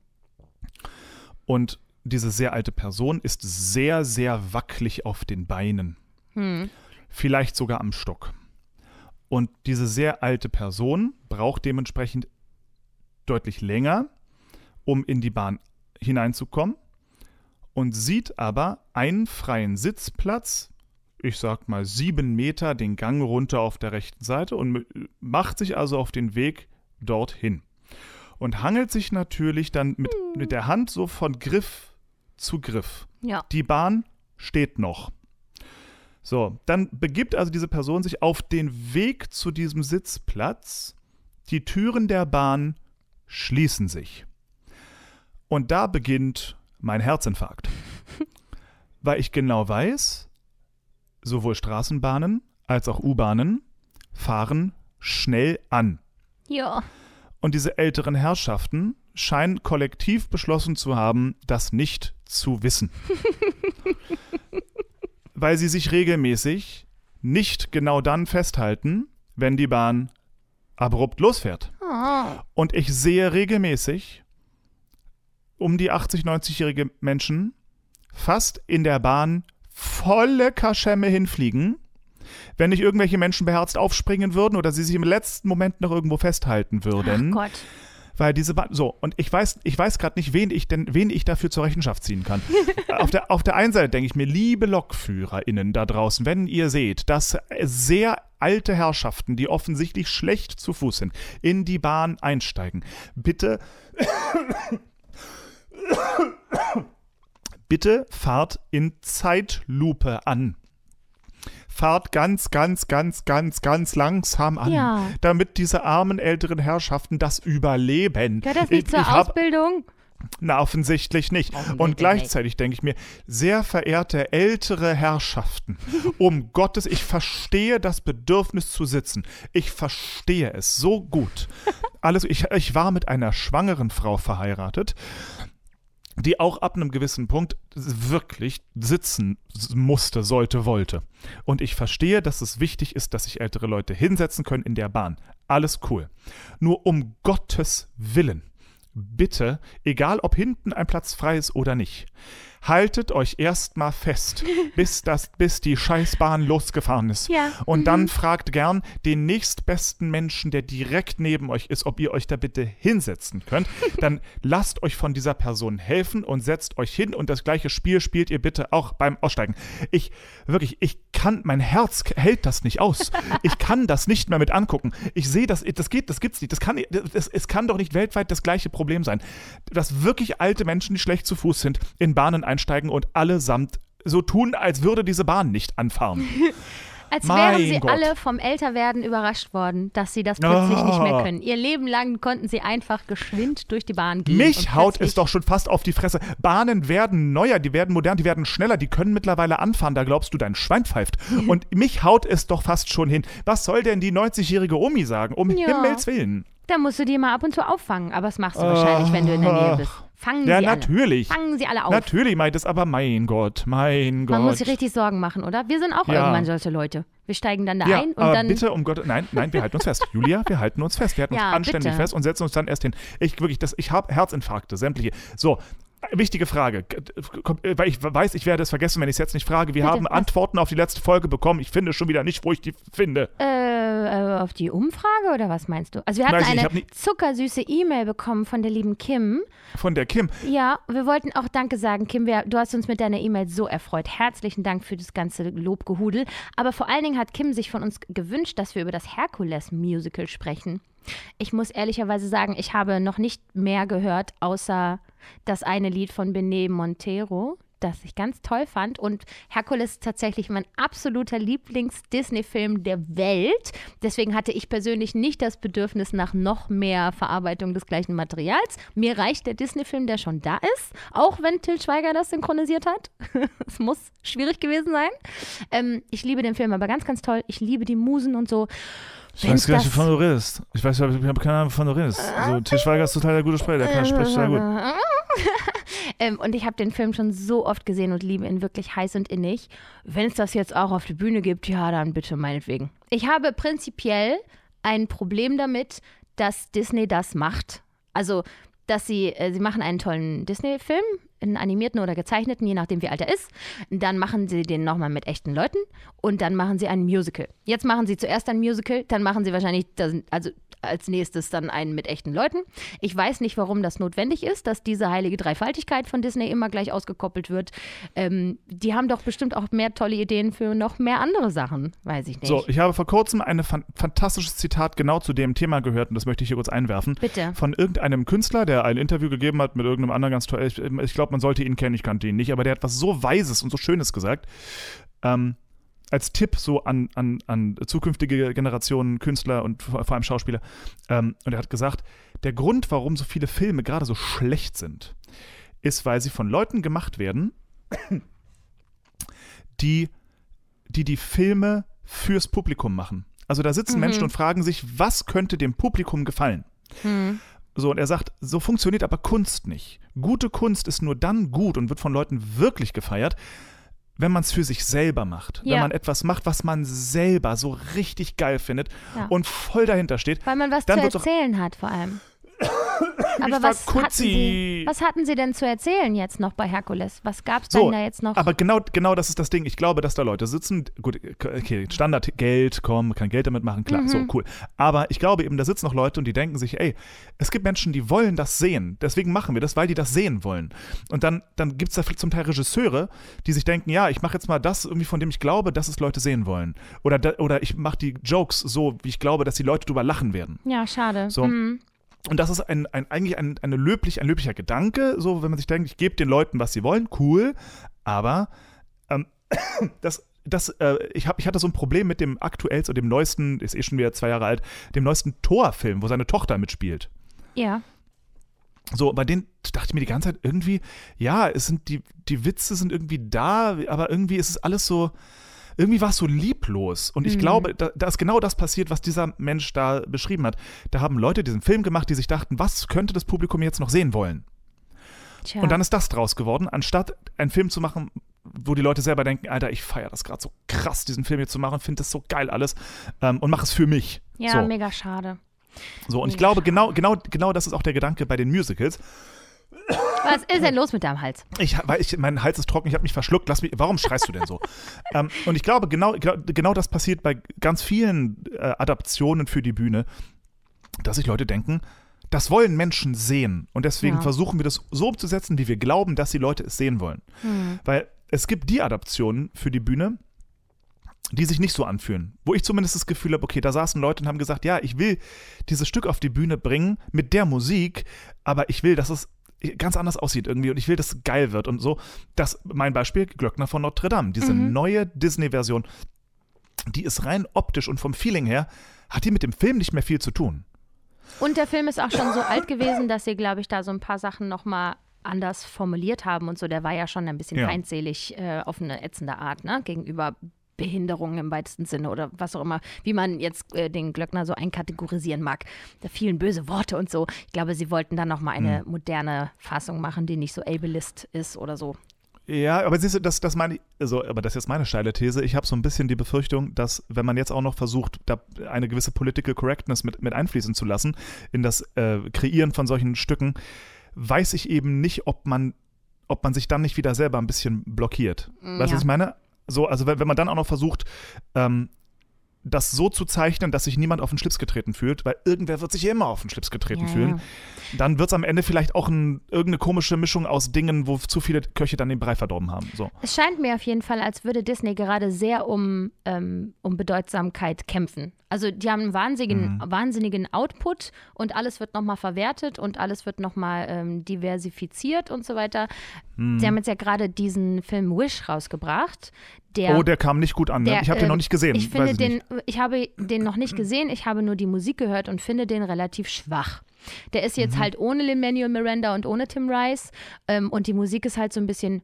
Und diese sehr alte Person ist sehr, sehr wackelig auf den Beinen. Hm. Vielleicht sogar am Stock. Und diese sehr alte Person braucht dementsprechend deutlich länger, um in die Bahn hineinzukommen und sieht aber einen freien Sitzplatz, ich sag mal sieben Meter den Gang runter auf der rechten Seite und macht sich also auf den Weg dorthin. Und hangelt sich natürlich dann mit, mit der Hand so von Griff zu Griff. Ja. Die Bahn steht noch. So, dann begibt also diese Person sich auf den Weg zu diesem Sitzplatz. Die Türen der Bahn schließen sich. Und da beginnt mein Herzinfarkt. <laughs> Weil ich genau weiß, sowohl Straßenbahnen als auch U-Bahnen fahren schnell an. Ja. Und diese älteren Herrschaften scheinen kollektiv beschlossen zu haben, das nicht zu wissen. <laughs> Weil sie sich regelmäßig nicht genau dann festhalten, wenn die Bahn abrupt losfährt. Oh. Und ich sehe regelmäßig um die 80, 90-jährige Menschen fast in der Bahn volle Kaschemme hinfliegen, wenn nicht irgendwelche Menschen beherzt aufspringen würden oder sie sich im letzten Moment noch irgendwo festhalten würden. Ach Gott. Weil diese Bahn, so, und ich weiß, ich weiß gerade nicht, wen ich denn, wen ich dafür zur Rechenschaft ziehen kann. <laughs> auf, der, auf der einen Seite denke ich mir, liebe LokführerInnen da draußen, wenn ihr seht, dass sehr alte Herrschaften, die offensichtlich schlecht zu Fuß sind, in die Bahn einsteigen, bitte, <coughs> bitte fahrt in Zeitlupe an. Fahrt ganz, ganz, ganz, ganz, ganz langsam an, Ja. damit diese armen älteren Herrschaften das überleben. Gehört das nicht ich, zur ich Ausbildung? na, offensichtlich nicht. Offensichtlich Und gleichzeitig denke ich mir, sehr verehrte ältere Herrschaften, <laughs> um Gottes, ich verstehe das Bedürfnis zu sitzen. Ich verstehe es so gut. <laughs> Alles, ich, ich war mit einer schwangeren Frau verheiratet, die auch ab einem gewissen Punkt wirklich sitzen musste, sollte, wollte. Und ich verstehe, dass es wichtig ist, dass sich ältere Leute hinsetzen können in der Bahn. Alles cool. Nur um Gottes Willen, bitte, egal ob hinten ein Platz frei ist oder nicht, haltet euch erstmal fest, <laughs> bis, das, bis die Scheißbahn losgefahren ist. Ja. Und dann fragt gern den nächstbesten Menschen, der direkt neben euch ist, ob ihr euch da bitte hinsetzen könnt. <laughs> Dann lasst euch von dieser Person helfen und setzt euch hin und das gleiche Spiel spielt ihr bitte auch beim Aussteigen. Ich, wirklich, ich kann, mein Herz hält das nicht aus. <laughs> Ich kann das nicht mehr mit angucken. Ich sehe das, das geht, das gibt's nicht. Das kann, das, es kann doch nicht weltweit das gleiche Problem sein. Dass wirklich alte Menschen, die schlecht zu Fuß sind, in Bahnen einsteigen und allesamt so tun, als würde diese Bahn nicht anfahren. <laughs> Als Mein wären sie Gott. alle vom Älterwerden überrascht worden, dass sie das plötzlich nicht mehr Ah. können. Ihr Leben lang konnten sie einfach geschwind durch die Bahn gehen. Mich haut es doch schon fast auf die Fresse. Bahnen werden neuer, die werden modern, die werden schneller, die können mittlerweile anfahren, da glaubst du, dein Schwein pfeift. <laughs> Und mich haut es doch fast schon hin. Was soll denn die 90-jährige Omi sagen? Um Ja. Himmels Willen. Da musst du die mal ab und zu auffangen. Aber das machst du wahrscheinlich, wenn du in der Nähe bist. Fangen Ja, sie natürlich. alle. Fangen sie alle auf. Natürlich meint es, aber mein Gott, mein Gott. Man muss sich richtig Sorgen machen, oder? Wir sind auch Ja. irgendwann solche Leute. Wir steigen dann da ja, ein und aber dann. bitte, um Gott, nein, nein, wir halten uns fest. <laughs> Julia, wir halten uns fest. Wir halten Ja, uns anständig bitte. fest und setzen uns dann erst hin. Ich wirklich, das, ich habe Herzinfarkte, sämtliche. So, wichtige Frage, äh, weil ich weiß, ich werde es vergessen, wenn ich es jetzt nicht frage. Wir Bitte, haben was? Antworten auf die letzte Folge bekommen. Ich finde schon wieder nicht, wo ich die finde. Äh, äh, auf die Umfrage oder was meinst du? Also wir hatten ich eine hab zuckersüße E-Mail bekommen von der lieben Kim. Von der Kim. Ja, wir wollten auch Danke sagen, Kim. Wir, du hast uns mit deiner E-Mail so erfreut. Herzlichen Dank für das ganze Lobgehudel. Aber vor allen Dingen hat Kim sich von uns gewünscht, dass wir über das Herkules-Musical sprechen. Ich muss ehrlicherweise sagen, ich habe noch nicht mehr gehört, außer das eine Lied von Bene Montero, das ich ganz toll fand. Und Herkules ist tatsächlich mein absoluter Lieblings-Disney-Film der Welt. Deswegen hatte ich persönlich nicht das Bedürfnis nach noch mehr Verarbeitung des gleichen Materials. Mir reicht der Disney-Film, der schon da ist, auch wenn Till Schweiger das synchronisiert hat. <laughs> Es muss schwierig gewesen sein. Ähm, ich liebe den Film aber ganz, ganz toll. Ich liebe die Musen und so. Ich Wenn's weiß gar nicht, wovon du redest. Ich weiß, ich habe keine Ahnung, wovon du redest. Also, Til Schweiger ist total der gute Sprecher, der kann spricht total gut. <laughs> ähm, und ich habe den Film schon so oft gesehen und liebe ihn wirklich heiß und innig. Wenn es das jetzt auch auf die Bühne gibt, ja, dann bitte meinetwegen. Ich habe prinzipiell ein Problem damit, dass Disney das macht. Also, dass sie, äh, sie machen einen tollen Disney-Film, einen animierten oder gezeichneten, je nachdem wie alt er ist. Dann machen sie den nochmal mit echten Leuten und dann machen sie ein Musical. Jetzt machen sie zuerst ein Musical, dann machen sie wahrscheinlich, das, also als nächstes dann einen mit echten Leuten. Ich weiß nicht, warum das notwendig ist, dass diese heilige Dreifaltigkeit von Disney immer gleich ausgekoppelt wird. Ähm, die haben doch bestimmt auch mehr tolle Ideen für noch mehr andere Sachen, weiß ich nicht. So, ich habe vor kurzem ein fan fantastisches Zitat genau zu dem Thema gehört und das möchte ich hier kurz einwerfen. Bitte. Von irgendeinem Künstler, der ein Interview gegeben hat mit irgendeinem anderen ganz toll. Ich, ich glaube, man sollte ihn kennen, ich kannte ihn nicht, aber der hat was so Weises und so Schönes gesagt. Ähm, als Tipp so an, an, an zukünftige Generationen Künstler und vor, allem Schauspieler. Ähm, und er hat gesagt, der Grund, warum so viele Filme gerade so schlecht sind, ist, weil sie von Leuten gemacht werden, die die, die Filme fürs Publikum machen. Also da sitzen Menschen und fragen sich, was könnte dem Publikum gefallen? So, und er sagt, so funktioniert aber Kunst nicht. Gute Kunst ist nur dann gut und wird von Leuten wirklich gefeiert, wenn man es für sich selber macht. Wenn Ja. man etwas macht, was man selber so richtig geil findet Ja. und voll dahinter steht. Weil man was Dann zu erzählen hat, vor allem. <coughs> Aber was hatten, sie, was hatten Sie denn zu erzählen jetzt noch bei Herkules? Was gab es So, denn da jetzt noch? aber genau, genau das ist das Ding. Ich glaube, dass da Leute sitzen. Gut, okay, Standard Geld, komm, man kann Geld damit machen, klar, so cool. Aber ich glaube eben, da sitzen noch Leute und die denken sich, ey, es gibt Menschen, die wollen das sehen. Deswegen machen wir das, weil die das sehen wollen. Und dann, dann gibt es da zum Teil Regisseure, die sich denken, ja, ich mache jetzt mal das irgendwie, von dem ich glaube, dass es Leute sehen wollen. Oder, oder ich mache die Jokes so, wie ich glaube, dass die Leute drüber lachen werden. ja, schade. So. Mhm. Und das ist ein, ein, eigentlich ein, eine löblich, ein löblicher Gedanke, so wenn man sich denkt, ich gebe den Leuten, was sie wollen, cool. Aber ähm, <coughs> das, das, äh, ich, hab, ich hatte so ein Problem mit dem aktuellsten, dem neuesten, ist eh schon wieder zwei Jahre alt, dem neuesten Thor-Film, wo seine Tochter mitspielt. Ja. So, bei denen dachte ich mir die ganze Zeit irgendwie, ja, es sind die, die Witze sind irgendwie da, aber irgendwie ist es alles so, irgendwie war es so lieblos. Und ich glaube, da, da ist genau das passiert, was dieser Mensch da beschrieben hat. Da haben Leute diesen Film gemacht, die sich dachten, was könnte das Publikum jetzt noch sehen wollen? Tja. Und dann ist das draus geworden, anstatt einen Film zu machen, wo die Leute selber denken, Alter, ich feiere das gerade so krass, diesen Film hier zu machen, finde das so geil alles ähm, und mache es für mich. ja, so. mega schade. So, und ich Mega glaube, schade. genau, genau, genau das ist auch der Gedanke bei den Musicals. Was ist denn los mit deinem Hals? Ich, weil ich, mein Hals ist trocken, ich habe mich verschluckt. Lass mich, warum schreist du denn so? <laughs> ähm, und ich glaube, genau, genau das passiert bei ganz vielen äh, Adaptionen für die Bühne, dass sich Leute denken, das wollen Menschen sehen. Und deswegen Ja. versuchen wir das so umzusetzen, wie wir glauben, dass die Leute es sehen wollen. Hm. Weil es gibt die Adaptionen für die Bühne, die sich nicht so anfühlen. Wo ich zumindest das Gefühl habe, okay, da saßen Leute und haben gesagt, ja, ich will dieses Stück auf die Bühne bringen mit der Musik, aber ich will, dass es ganz anders aussieht irgendwie und ich will, dass es geil wird und so. Das, mein Beispiel, Glöckner von Notre Dame, diese Mhm. neue Disney-Version, die ist rein optisch und vom Feeling her, hat die mit dem Film nicht mehr viel zu tun. Und der Film ist auch schon so alt gewesen, dass sie, glaube ich, da so ein paar Sachen nochmal anders formuliert haben und so. Der war ja schon ein bisschen Ja. feindselig äh, auf eine ätzende Art, ne? Gegenüber Behinderungen im weitesten Sinne oder was auch immer, wie man jetzt äh, den Glöckner so einkategorisieren mag. Da fielen böse Worte und so. Ich glaube, sie wollten dann nochmal eine Hm. moderne Fassung machen, die nicht so ableist ist oder so. Ja, aber siehst du, das, das meine ich, also, aber das ist jetzt meine steile These. Ich habe so ein bisschen die Befürchtung, dass wenn man jetzt auch noch versucht, da eine gewisse Political Correctness mit, mit einfließen zu lassen in das äh, Kreieren von solchen Stücken, weiß ich eben nicht, ob man, ob man sich dann nicht wieder selber ein bisschen blockiert. Weißt du, ja. was ich meine? So, also wenn, wenn man dann auch noch versucht, ähm, das so zu zeichnen, dass sich niemand auf den Schlips getreten fühlt, weil irgendwer wird sich immer auf den Schlips getreten Ja, fühlen, dann wird es am Ende vielleicht auch ein, irgendeine komische Mischung aus Dingen, wo zu viele Köche dann den Brei verdorben haben. So. Es scheint mir auf jeden Fall, als würde Disney gerade sehr um, ähm, um Bedeutsamkeit kämpfen. Also die haben einen wahnsinnigen, Mhm. wahnsinnigen Output und alles wird nochmal verwertet und alles wird nochmal ähm, diversifiziert und so weiter. Mhm. Sie haben jetzt ja gerade diesen Film Wish rausgebracht. Der, Oh, der kam nicht gut an. Ne? der, Ich habe den ähm, noch nicht gesehen. Ich finde den, nicht. ich habe den noch nicht gesehen, ich habe nur die Musik gehört und finde den relativ schwach. Der ist Mhm. jetzt halt ohne Lin-Manuel Miranda und ohne Tim Rice ähm, und die Musik ist halt so ein bisschen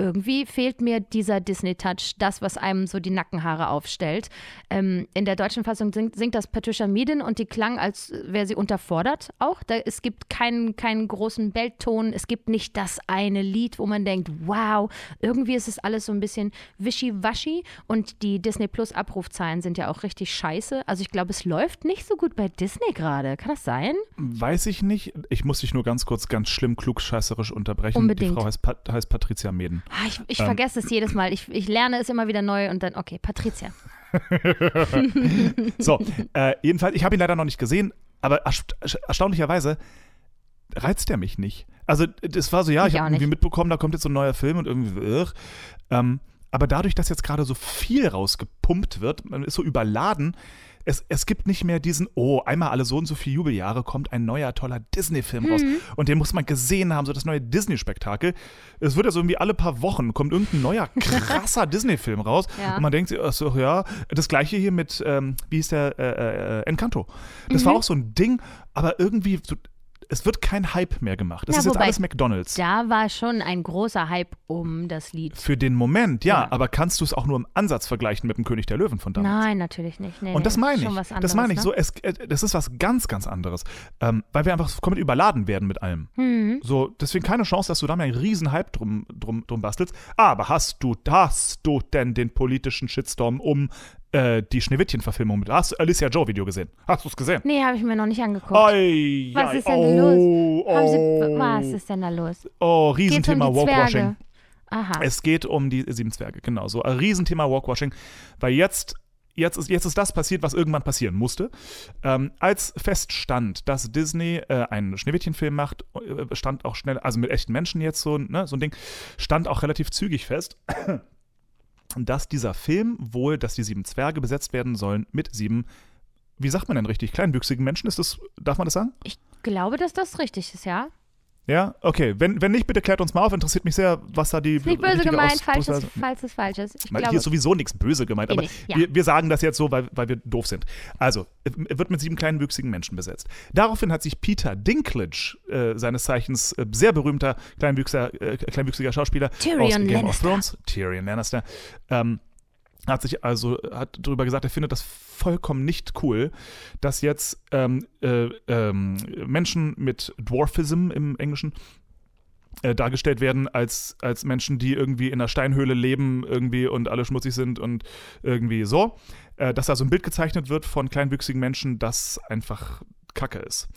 irgendwie fehlt mir dieser Disney-Touch, das, was einem so die Nackenhaare aufstellt. Ähm, in der deutschen Fassung singt, singt das Patricia Mieden und die klang, als wäre sie unterfordert auch. Da, es gibt keinen, keinen großen Beltton, es gibt nicht das eine Lied, wo man denkt, wow, irgendwie ist es alles so ein bisschen wischiwaschi und die Disney Plus Abrufzahlen sind ja auch richtig scheiße. Also ich glaube, es läuft nicht so gut bei Disney gerade. Kann das sein? Weiß ich nicht. Ich muss dich nur ganz kurz, ganz schlimm klugscheißerisch unterbrechen. Unbedingt. Die Frau heißt, Pat heißt Patricia Meden. Ah, ich ich Ähm. vergesse es jedes Mal. Ich, ich lerne es immer wieder neu und dann, okay, Patricia. <laughs> So, äh, jedenfalls, ich habe ihn leider noch nicht gesehen, aber ersta erstaunlicherweise reizt er mich nicht. Also, das war so, ja, ich auch habe irgendwie mitbekommen, da kommt jetzt so ein neuer Film und irgendwie, ugh. ähm, aber dadurch, dass jetzt gerade so viel rausgepumpt wird, man ist so überladen, es, es gibt nicht mehr diesen, oh, einmal alle so und so viele Jubeljahre kommt ein neuer toller Disney-Film raus Mhm. und den muss man gesehen haben, so das neue Disney-Spektakel. Es wird ja so irgendwie alle paar Wochen kommt irgendein neuer <laughs> krasser Disney-Film raus Ja. und man denkt, sich, so, ja, das gleiche hier mit, ähm, wie hieß der, äh, äh, Encanto. Das Mhm. war auch so ein Ding, aber irgendwie, so, es wird kein Hype mehr gemacht. Das Na, ist jetzt wobei- alles McDonalds. Da war schon ein großer Hype um das Lied. Für den Moment, ja, Ja. aber kannst du es auch nur im Ansatz vergleichen mit dem König der Löwen von damals? Nein, natürlich nicht. Nee, Und das meine ich. was das meine ich. anderes, So, es, äh, das ist was ganz, ganz anderes. Ähm, weil wir einfach komplett überladen werden mit allem. Ne? Mhm. So, deswegen keine Chance, dass du da mal einen riesen Hype drum, drum, drum bastelst. Aber hast du, hast du denn den politischen Shitstorm um äh, die Schneewittchen-Verfilmung mit? Hast du Alicia Joe-Video gesehen? Hast du es gesehen? Nee, habe ich mir noch nicht angeguckt. Oi, Was oi, ist denn oh, da los? Oh, was ist denn da los? Oh, um Riesenthema die Walkwashing. Aha. Es geht um die sieben Zwerge, genau. So ein Riesenthema Walkwashing, weil jetzt, jetzt, ist, jetzt ist das passiert, was irgendwann passieren musste. Ähm, als feststand, dass Disney äh, einen Schneewittchenfilm macht, äh, stand auch schnell, also mit echten Menschen jetzt so, ne, so ein Ding, stand auch relativ zügig fest, dass dieser Film wohl, dass die sieben Zwerge besetzt werden sollen mit sieben, wie sagt man denn richtig, kleinwüchsigen Menschen? Ist das, darf man das sagen? Ich glaube, dass das richtig ist, ja. Ja, okay. Wenn, wenn nicht, bitte klärt uns mal auf. Interessiert mich sehr, was da die. Ist nicht böse gemeint, falsches, Ausdrucksweise- falsches, falsches. Ich Weil glaube, hier ist sowieso nichts böse gemeint, aber nicht, ja. wir, wir sagen das jetzt so, weil, weil wir doof sind. Also, er wird mit sieben kleinen wüchsigen Menschen besetzt. Daraufhin hat sich Peter Dinklage, äh, seines Zeichens äh, sehr berühmter kleinwüchsiger, äh, kleinwüchsiger Schauspieler Tyrion aus Game of Lannister. Thrones, Tyrion Lannister, ähm, hat sich also hat darüber gesagt, er findet das vollkommen nicht cool, dass jetzt ähm, äh, ähm, Menschen mit Dwarfism im Englischen äh, dargestellt werden als, als Menschen, die irgendwie in einer Steinhöhle leben irgendwie und alle schmutzig sind und irgendwie so. Äh, dass da so ein Bild gezeichnet wird von kleinwüchsigen Menschen, das einfach Kacke ist.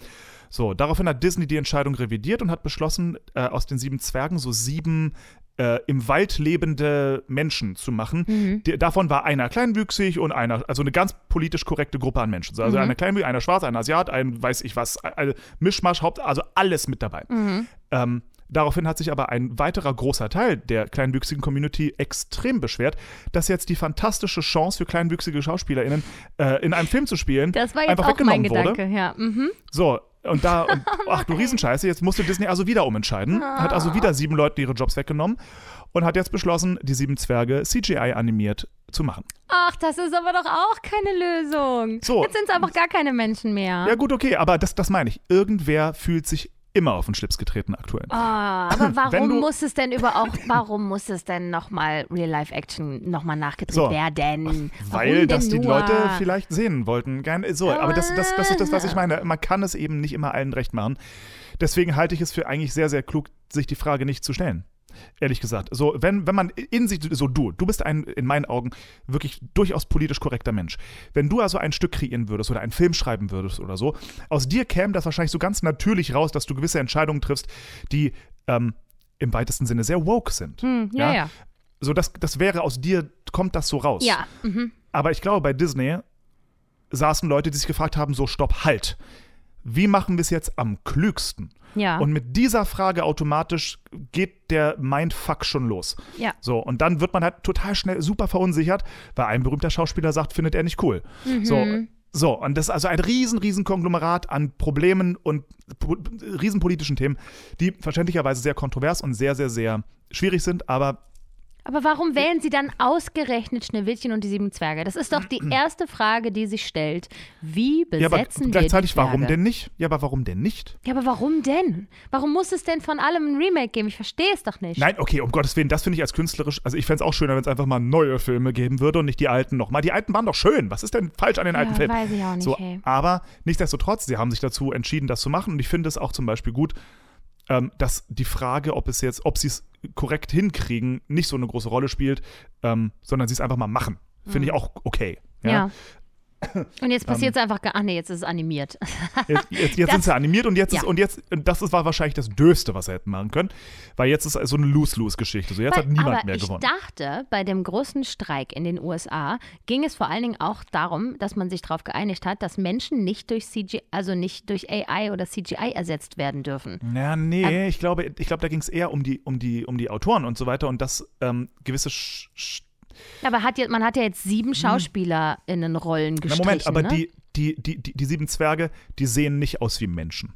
So, daraufhin hat Disney die Entscheidung revidiert und hat beschlossen, äh, aus den sieben Zwergen so sieben äh, im Wald lebende Menschen zu machen. Mhm. Die, davon war einer kleinwüchsig und einer, also eine ganz politisch korrekte Gruppe an Menschen. Also Mhm. einer kleinwüchsig, einer schwarz, einer Asiat, ein weiß ich was, ein Mischmasch, Haupt, also alles mit dabei. Mhm. Ähm, daraufhin hat sich aber ein weiterer großer Teil der kleinwüchsigen Community extrem beschwert, dass jetzt die fantastische Chance für kleinwüchsige SchauspielerInnen äh, in einem Film zu spielen Das war jetzt einfach auch mein weggenommen wurde. Gedanke, ja. Mhm. So, und da, und, <laughs> ach du Riesenscheiße, jetzt musste Disney also wieder umentscheiden. Hat also wieder sieben Leuten ihre Jobs weggenommen und hat jetzt beschlossen, die sieben Zwerge CGI animiert zu machen. Ach, das ist aber doch auch keine Lösung. So. Jetzt sind es einfach gar keine Menschen mehr. Ja, gut, okay, aber das, das meine ich. Irgendwer fühlt sich immer auf den Schlips getreten aktuell. Ah, aber <laughs> warum du- muss es denn über auch, warum muss es denn nochmal Real-Life-Action nochmal nachgedreht So. werden? Weil das die nur? Leute vielleicht sehen wollten. So, aber das, das, das ist das, was ich meine. Man kann es eben nicht immer allen recht machen. Deswegen halte ich es für eigentlich sehr, sehr klug, sich die Frage nicht zu stellen. Ehrlich gesagt. So, wenn, wenn man in sich, so du, du bist ein, in meinen Augen, wirklich durchaus politisch korrekter Mensch. Wenn du also ein Stück kreieren würdest oder einen Film schreiben würdest oder so, aus dir käme das wahrscheinlich so ganz natürlich raus, dass du gewisse Entscheidungen triffst, die ähm, im weitesten Sinne sehr woke sind. Hm, ja, ja. So, das, das wäre aus dir, kommt das so raus. Ja, mhm. Aber ich glaube, bei Disney saßen Leute, die sich gefragt haben: so, stopp, halt. Wie machen wir es jetzt am klügsten? Ja. Und mit dieser Frage automatisch geht der Mindfuck schon los. ja. So, und dann wird man halt total schnell super verunsichert, weil ein berühmter Schauspieler sagt, findet er nicht cool. Mhm. So, so, und das ist also ein riesen, riesen Konglomerat an Problemen und po- riesen politischen Themen, die verständlicherweise sehr kontrovers und sehr, sehr, sehr schwierig sind, aber Aber warum wählen sie dann ausgerechnet Schneewittchen und die sieben Zwerge? Das ist doch die erste Frage, die sich stellt. Wie ja, aber besetzen wir gleichzeitig, die Zwerge? warum denn nicht? Ja, aber warum denn nicht? Ja, aber warum denn? Warum muss es denn von allem ein Remake geben? Ich verstehe es doch nicht. Nein, okay, um Gottes Willen, das finde ich als künstlerisch, also ich fände es auch schöner, wenn es einfach mal neue Filme geben würde und nicht die alten nochmal. Die alten waren doch schön. Was ist denn falsch an den alten Ja, Filmen? weiß ich auch nicht, So, hey. aber nichtsdestotrotz, sie haben sich dazu entschieden, das zu machen und ich finde es auch zum Beispiel gut, ähm, dass die Frage, ob es jetzt, ob sie es korrekt hinkriegen, nicht so eine große Rolle spielt, ähm, sondern sie es einfach mal machen. Finde ich auch okay. Mhm. Ja. Und jetzt Ähm. passiert es einfach gar. Ach nee, jetzt ist es animiert. <laughs> Jetzt, jetzt, jetzt sind sie animiert und jetzt ist, ja. und jetzt, das ist, war wahrscheinlich das Döste, was sie hätten machen können, weil jetzt ist so eine Lose-Lose-Geschichte. So, jetzt hat Weil- niemand aber mehr ich gewonnen. dachte, bei dem großen Streik in den USA ging es vor allen Dingen auch darum, dass man sich darauf geeinigt hat, dass Menschen nicht durch CGI, also nicht durch AI oder CGI ersetzt werden dürfen. Ja, nee, ich glaube, ich glaube, da ging es eher um die, um, die, um die Autoren und so weiter und dass ähm, gewisse Sch Aber hat jetzt, man hat ja jetzt sieben SchauspielerInnen Rollen Hm. Na gestrichen. Moment, aber ne? die, die, die, die, die sieben Zwerge, die sehen nicht aus wie Menschen.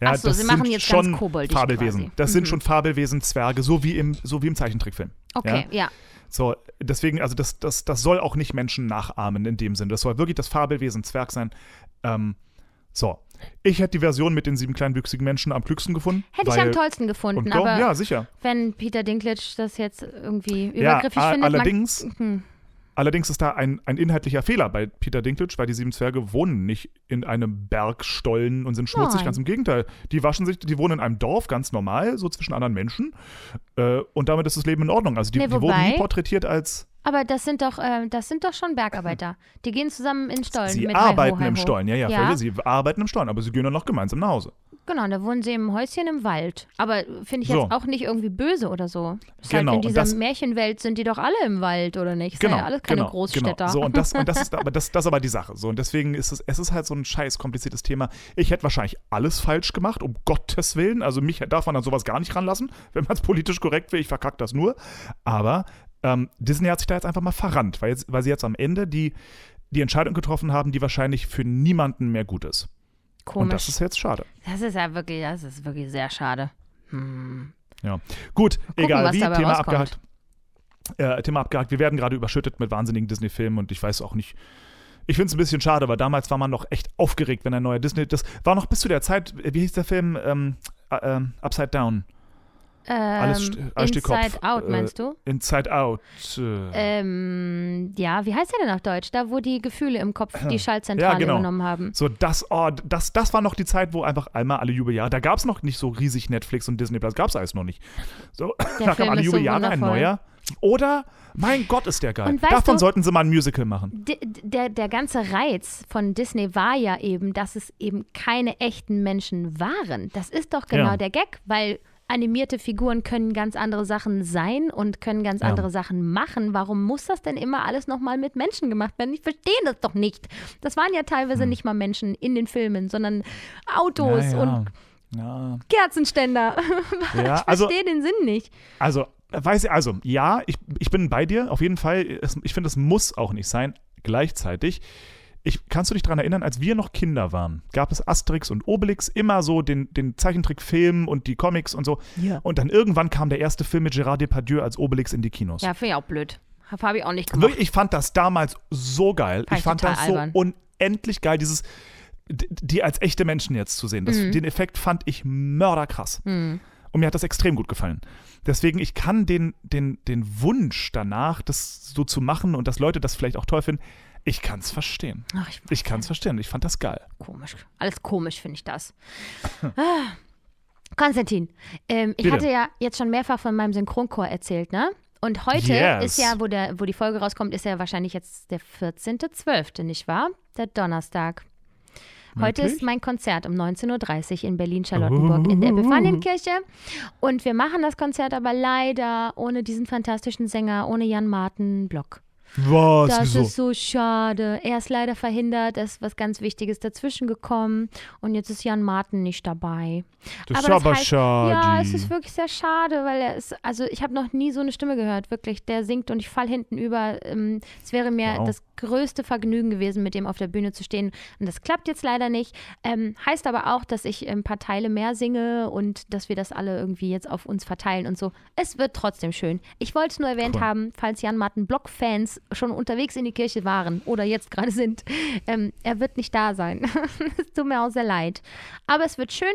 Ja, so, das sie machen sind jetzt ganz schon Fabelwesen. quasi. Das sind Mhm. schon Fabelwesen, Zwerge, so wie im, so wie im Zeichentrickfilm. Okay, ja. So, deswegen, also das, das, das soll auch nicht Menschen nachahmen in dem Sinn. Das soll wirklich das Fabelwesen Zwerg sein. Ähm, so. Ich hätte die Version mit den sieben kleinwüchsigen Menschen am klügsten gefunden. Hätte ich am tollsten gefunden, und, aber ja, sicher. wenn Peter Dinklage das jetzt irgendwie Ja, übergriffig a- findet, allerdings, man, <laughs> hm, allerdings ist da ein, ein inhaltlicher Fehler bei Peter Dinklage, weil die sieben Zwerge wohnen nicht in einem Bergstollen und sind schmutzig, Nein. ganz im Gegenteil. Die waschen sich, die wohnen in einem Dorf, ganz normal, so zwischen anderen Menschen. Äh, und damit ist das Leben in Ordnung. Also die, Nee, die wurden wobei- nie porträtiert als aber das sind doch, äh, das sind doch schon Bergarbeiter. Die gehen zusammen in den Stollen. sie mit arbeiten Hi-Ho, im Hi-Ho. Stollen. Ja, ja, ja. sie arbeiten im Stollen, aber sie gehen dann noch gemeinsam nach Hause. Genau, da wohnen sie im Häuschen im Wald. Aber finde ich So. jetzt auch nicht irgendwie böse oder so. Ist Genau, Halt in dieser Märchenwelt sind die doch alle im Wald, oder nicht? Ist Genau, ja alles keine genau, Großstädter. Genau. So, und das, und das ist <laughs> aber das, das ist aber die Sache. So, und deswegen ist es, es ist halt so ein scheiß kompliziertes Thema. Ich hätte wahrscheinlich alles falsch gemacht, um Gottes Willen. Also mich darf man an sowas gar nicht ranlassen, wenn man es politisch korrekt will. Ich verkack das nur. Aber ähm, Disney hat sich da jetzt einfach mal verrannt, weil, jetzt, weil sie jetzt am Ende die, die Entscheidung getroffen haben, die wahrscheinlich für niemanden mehr gut ist. Komisch. Und das ist jetzt schade. das ist ja wirklich, das ist wirklich sehr schade. Ja. Gut, gucken, egal wie, Thema rauskommt. abgehakt. Äh, Thema abgehakt. Wir werden gerade überschüttet mit wahnsinnigen Disney-Filmen und ich weiß auch nicht. Ich finde es ein bisschen schade, weil damals war man noch echt aufgeregt, wenn ein neuer Disney. Das war noch bis zu der Zeit, wie hieß der Film? Ähm, äh, ähm, Upside Down. Alles, Ähm, alles Kopf. Inside Out, Äh, meinst du? Inside Out. Äh, Ähm, ja, wie heißt der denn auf Deutsch? Da, wo die Gefühle im Kopf die <clears throat> Schaltzentrale Ja, genau. übernommen haben. So, das, oh, das, das war noch die Zeit, wo einfach einmal alle Jubeljahre, da gab es noch nicht so riesig Netflix und Disney Plus, gab es alles noch nicht. So, Der <laughs> da Film kam alle ist so Jubeljahre ein neuer. Oder, mein Gott, ist der geil. Davon du- sollten sie mal ein Musical machen. Der, der ganze Reiz von Disney war ja eben, dass es eben keine echten Menschen waren. Das ist doch genau Ja. der Gag, weil animierte Figuren können ganz andere Sachen sein und können ganz Ja. andere Sachen machen. Warum muss das denn immer alles nochmal mit Menschen gemacht werden? Ich verstehe das doch nicht. Das waren ja teilweise nicht mal Menschen in den Filmen, sondern Autos Hm. ja, ja. und. Kerzenständer. <laughs> ich also, verstehe den Sinn nicht. also, weiß ich, also, ja, ich, ich bin bei dir, auf jeden Fall. Ich finde, es muss auch nicht sein. Gleichzeitig, ich, kannst du dich daran erinnern, als wir noch Kinder waren, gab es Asterix und Obelix immer so den, den Zeichentrickfilm und die Comics und so. Ja. Und dann irgendwann kam der erste Film mit Gérard Depardieu als Obelix in die Kinos. Ja, finde ich auch blöd. Habe ich auch nicht gemacht. Wirklich, ich fand das damals so geil. Fand ich ich fand das so albern. unendlich geil, dieses die als echte Menschen jetzt zu sehen. Das, Mhm. Den Effekt fand ich mörderkrass. Und mir hat das extrem gut gefallen. Deswegen, ich kann den, den, den Wunsch danach, das so zu machen und dass Leute das vielleicht auch toll finden, ich kann es verstehen. Ach, ich Ich kann es verstehen. Ich fand das geil. Komisch. Alles komisch finde ich das. Ah. Konstantin, ähm, ich Bitte. hatte ja jetzt schon mehrfach von meinem Synchronchor erzählt, ne? Und heute Yes. ist ja, wo, der, wo die Folge rauskommt, ist ja wahrscheinlich jetzt der 14.12., nicht wahr? Der Donnerstag. Heute Wirklich? ist mein Konzert um 19.30 Uhr in Berlin-Charlottenburg in der Epifanienkirche. Und wir machen das Konzert aber leider ohne diesen fantastischen Sänger, ohne Jan Martin Block. Was? Das Wieso? ist so schade. Er ist leider verhindert, es ist was ganz Wichtiges dazwischen gekommen und jetzt ist Jan Martin nicht dabei. das ist aber aber das heißt, schade. Ja, es ist wirklich sehr schade, weil er ist, also ich habe noch nie so eine Stimme gehört, wirklich. Der singt und ich fall hinten über. Ähm, Es wäre mir Wow. das größte Vergnügen gewesen, mit dem auf der Bühne zu stehen. Und das klappt jetzt leider nicht. Ähm, heißt aber auch, dass ich ein paar Teile mehr singe und dass wir das alle irgendwie jetzt auf uns verteilen und so. Es wird trotzdem schön. Ich wollte es nur erwähnt Cool. haben, falls Jan Martin Block-Fans schon unterwegs in die Kirche waren oder jetzt gerade sind. Ähm, er wird nicht da sein. <laughs> es tut mir auch sehr leid. Aber es wird schön.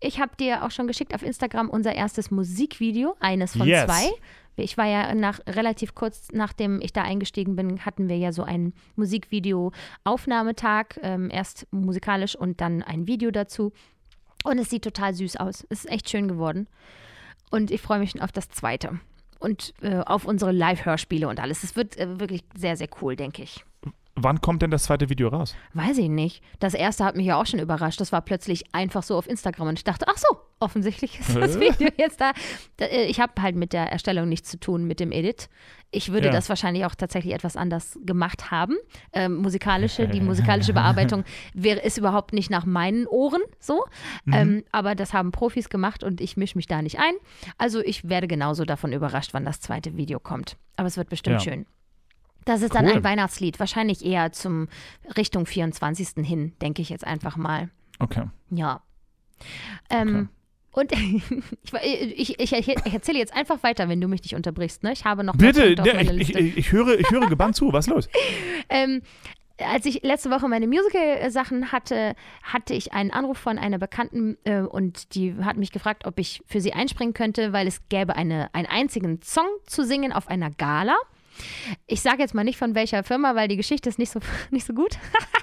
Ich habe dir auch schon geschickt auf Instagram unser erstes Musikvideo, eines von Yes. zwei. Ich war ja nach relativ kurz nachdem ich da eingestiegen bin, hatten wir ja so einen Musikvideo-Aufnahmetag, ähm, erst musikalisch und dann ein Video dazu. Und es sieht total süß aus. Es ist echt schön geworden. Und ich freue mich schon auf das zweite. Und äh, auf unsere Live-Hörspiele und alles. Es wird äh, wirklich sehr, sehr cool, denke ich. Wann kommt denn das zweite Video raus? Weiß ich nicht. Das erste hat mich ja auch schon überrascht. Das war plötzlich einfach so auf Instagram und ich dachte, ach so, offensichtlich ist das? Video jetzt da. Äh, Ich habe halt mit der Erstellung nichts zu tun, mit dem Edit. Ich würde Ja. das wahrscheinlich auch tatsächlich etwas anders gemacht haben. Ähm, musikalische, die <laughs> musikalische Bearbeitung wäre, ist überhaupt nicht nach meinen Ohren so. Ähm, aber das haben Profis gemacht und ich mische mich da nicht ein. Also ich werde genauso davon überrascht, wann das zweite Video kommt. Aber es wird bestimmt Ja. schön. Das ist dann Cool. ein Weihnachtslied, wahrscheinlich eher zum Richtung 24. hin, denke ich jetzt einfach mal. Okay. Ja. Ähm, Und <laughs> ich, ich, ich, erzähle jetzt einfach weiter, wenn du mich nicht unterbrichst. Ne? Ich habe noch Bitte, der, ich, ich, höre, ich höre gebannt zu. Was ist los? <laughs> Ähm, als ich letzte Woche meine Musical-Sachen hatte, hatte ich einen Anruf von einer Bekannten äh, und die hat mich gefragt, ob ich für sie einspringen könnte, weil es gäbe eine, einen einzigen Song zu singen auf einer Gala. Ich sage jetzt mal nicht von welcher Firma, weil die Geschichte ist nicht so, <laughs> nicht so gut. <laughs>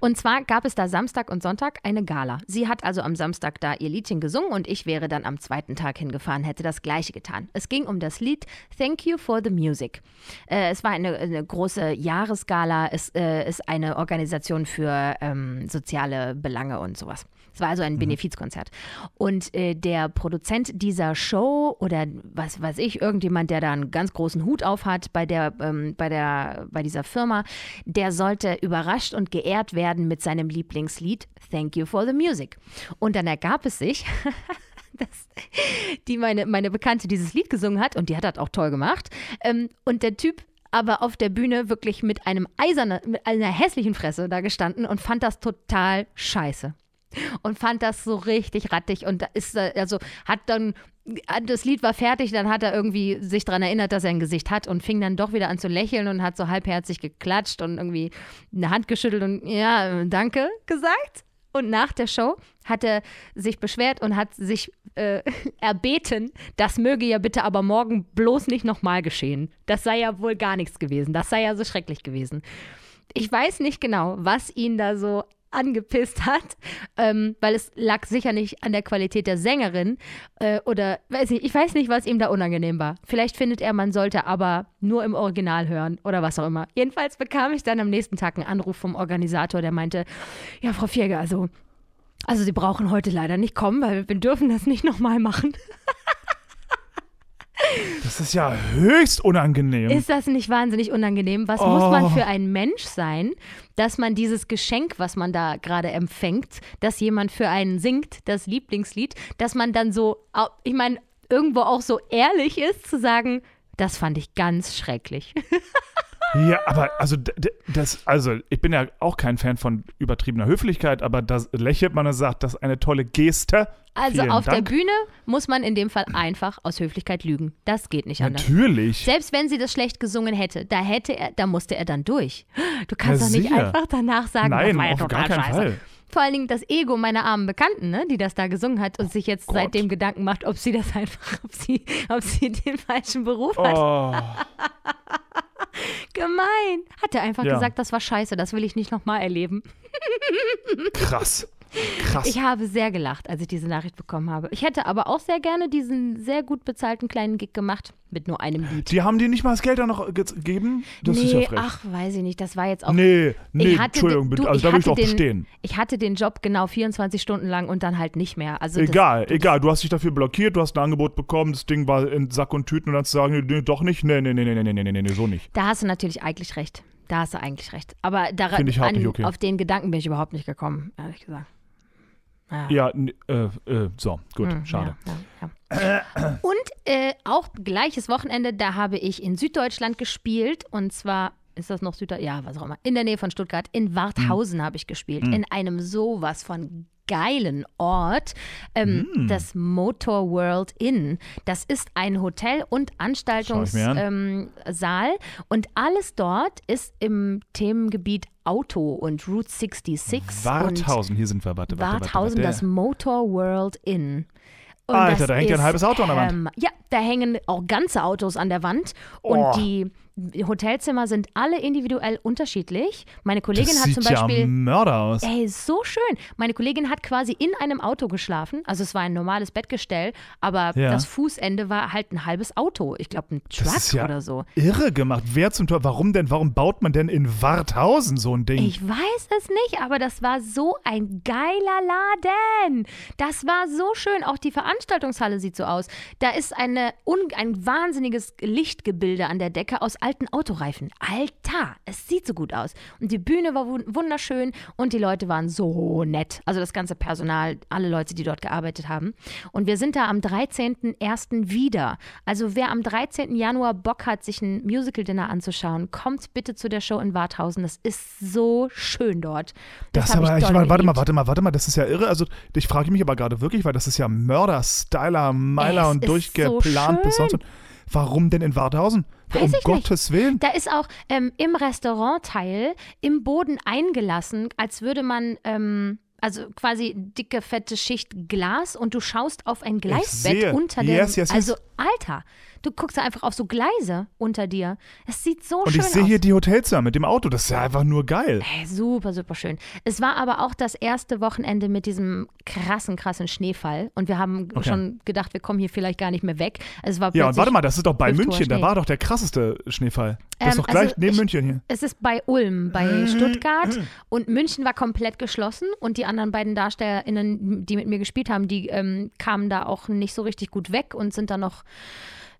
Und zwar gab es da Samstag und Sonntag eine Gala. Sie hat also am Samstag da ihr Liedchen gesungen und ich wäre dann am zweiten Tag hingefahren, hätte das gleiche getan. Es ging um das Lied Thank You for the Music. Äh, es war eine, eine große Jahresgala. Es äh, ist eine Organisation für ähm, soziale Belange und sowas. Es war also ein Benefizkonzert. Und äh, der Produzent dieser Show oder was weiß ich, irgendjemand, der da einen ganz großen Hut auf hat bei, der, ähm, bei, der, bei dieser Firma, der sollte überrascht und geehrt werden mit seinem Lieblingslied Thank You for the Music. Und dann ergab es sich, <laughs> dass die meine, meine Bekannte dieses Lied gesungen hat und die hat das auch toll gemacht. Ähm, und der Typ aber auf der Bühne wirklich mit einem eisernen, mit einer hässlichen Fresse da gestanden und fand das total scheiße und fand das so richtig rattig und ist also hat dann das Lied war fertig, dann hat er irgendwie sich daran erinnert, dass er ein Gesicht hat und fing dann doch wieder an zu lächeln und hat so halbherzig geklatscht und irgendwie eine Hand geschüttelt und ja, danke gesagt. Und nach der Show hat er sich beschwert und hat sich äh, <laughs> erbeten, das möge ja bitte aber morgen bloß nicht nochmal geschehen. Das sei ja wohl gar nichts gewesen. Das sei ja so schrecklich gewesen. Ich weiß nicht genau, was ihn da so angepisst hat, ähm, weil es lag sicher nicht an der Qualität der Sängerin äh, oder weiß nicht, ich weiß nicht, was ihm da unangenehm war. Vielleicht findet er, man sollte aber nur im Original hören oder was auch immer. Jedenfalls bekam ich dann am nächsten Tag einen Anruf vom Organisator, der meinte, ja, Frau Vierger, also, also Sie brauchen heute leider nicht kommen, weil wir dürfen das nicht nochmal machen. <laughs> Das ist ja höchst unangenehm. Ist das nicht wahnsinnig unangenehm? Was oh. muss man für ein Mensch sein, dass man dieses Geschenk, was man da gerade empfängt, dass jemand für einen singt, das Lieblingslied, dass man dann so, ich meine, irgendwo auch so ehrlich ist, zu sagen, das fand ich ganz schrecklich. <laughs> Ja, aber also das, also ich bin ja auch kein Fan von übertriebener Höflichkeit, aber da lächelt man und sagt, das ist eine tolle Geste. Also Vielen auf Dank. der Bühne muss man in dem Fall einfach aus Höflichkeit lügen. Das geht nicht anders. Natürlich. Selbst wenn sie das schlecht gesungen hätte, da hätte er, da musste er dann durch. Du kannst Ja, doch nicht sicher. einfach danach sagen, Nein, das war ja auf total gar keinen scheiße. Fall. Vor allen Dingen das Ego meiner armen Bekannten, ne, die das da gesungen hat und sich jetzt Gott. seitdem Gedanken macht, ob sie das <laughs> einfach, ob sie, ob sie den falschen Beruf hat. <laughs> <laughs> Gemein. Hat er einfach Ja. gesagt, das war scheiße, das will ich nicht nochmal erleben. krass. Krass. Ich habe sehr gelacht, als ich diese Nachricht bekommen habe. Ich hätte aber auch sehr gerne diesen sehr gut bezahlten kleinen Gig gemacht mit nur einem Lied. Die haben dir nicht mal das Geld da noch äh, gegeben? Das nee, ist ja frech. ach, weiß ich nicht. Das war jetzt auch. Nee, nee, Entschuldigung, den, du, also da will ich doch bestehen. Ich hatte den Job genau 24 Stunden lang und dann halt nicht mehr. Also egal, das, egal. Du hast dich dafür blockiert, du hast ein Angebot bekommen, das Ding war in Sack und Tüten und dann zu sagen, nee, doch nicht. Nee, nee, nee, nee, nee, nee, nee, nee so nicht. Da hast du natürlich eigentlich recht. Da hast du eigentlich recht. Aber daran, an, okay. auf den Gedanken bin ich überhaupt nicht gekommen, ehrlich gesagt. Ja. Ja, äh, äh, so, gut, Hm, schade. Ja, ja, ja. Und äh, auch gleiches Wochenende, da habe ich in Süddeutschland gespielt und zwar ist das noch Süddeutschland? Ja, was auch immer. In der Nähe von Stuttgart. In Warthausen habe ich gespielt. In einem sowas von geilen Ort. Ähm, Das Motor World Inn. Das ist ein Hotel- und. Anstaltungssaal. Ähm, und alles dort ist im Themengebiet Auto und Route 66. Und Warthausen, hier sind wir, warte, warte. Warthausen, warte. das Motor World Inn. Und Alter, da hängt ja ein halbes Auto an der Wand. ähm, ja, da hängen auch ganze Autos an der Wand. Oh. Und die Hotelzimmer sind alle individuell unterschiedlich. Meine Kollegin das hat zum Beispiel. ja Mörder aus. Ey, so schön. Meine Kollegin hat quasi in einem Auto geschlafen. Also es war ein normales Bettgestell, aber Ja. das Fußende war halt ein halbes Auto. Ich glaube, ein Truck Das ist ja oder so. irre gemacht. Wer zum Tor? Warum denn? Warum baut man denn in Warthausen so ein Ding? Ich weiß es nicht, aber das war so ein geiler Laden. Das war so schön. Auch die Veranstaltungshalle sieht so aus. Da ist eine, ein wahnsinniges Lichtgebilde an der Decke aus alten Autoreifen. Alter, es sieht so gut aus. Und die Bühne war wun- wunderschön und die Leute waren so nett. Also das ganze Personal, alle Leute, die dort gearbeitet haben. Und wir sind da am 13.01. wieder. Also wer am 13. Januar Bock hat, sich ein Musical-Dinner anzuschauen, kommt bitte zu der Show in Warthausen. Das ist so schön dort. Das, Das aber, ich ich, doll warte mal, warte mal, warte mal, das ist ja irre. Also, ich frage mich aber gerade wirklich, weil das ist ja Mörder-Styler, Meiler Es und durchgeplant so bis sonst. Warum denn in Warthausen? Weiß um ich nicht. Gottes Willen. Da ist auch ähm, im Restaurantteil im Boden eingelassen, als würde man, ähm, also quasi dicke, fette Schicht Glas und du schaust auf ein Gleisbett unter dem. Yes, yes, yes. Also, Alter, du guckst da einfach auf so Gleise unter dir. Es sieht so Und schön ich sehe aus. hier die Hotelzimmer mit dem Auto. Das ist ja einfach nur geil. Ey, super, super schön. Es war aber auch das erste Wochenende mit diesem krassen, krassen Schneefall. Und wir haben Okay. schon gedacht, wir kommen hier vielleicht gar nicht mehr weg. Es war Ja, und warte mal, das ist doch bei München. Da war doch der krasseste Schneefall. Das ist Ähm, doch gleich also neben ich- München hier. Es ist bei Ulm, bei Stuttgart und München war komplett geschlossen und die anderen beiden DarstellerInnen, die mit mir gespielt haben, die ähm, kamen da auch nicht so richtig gut weg und sind da noch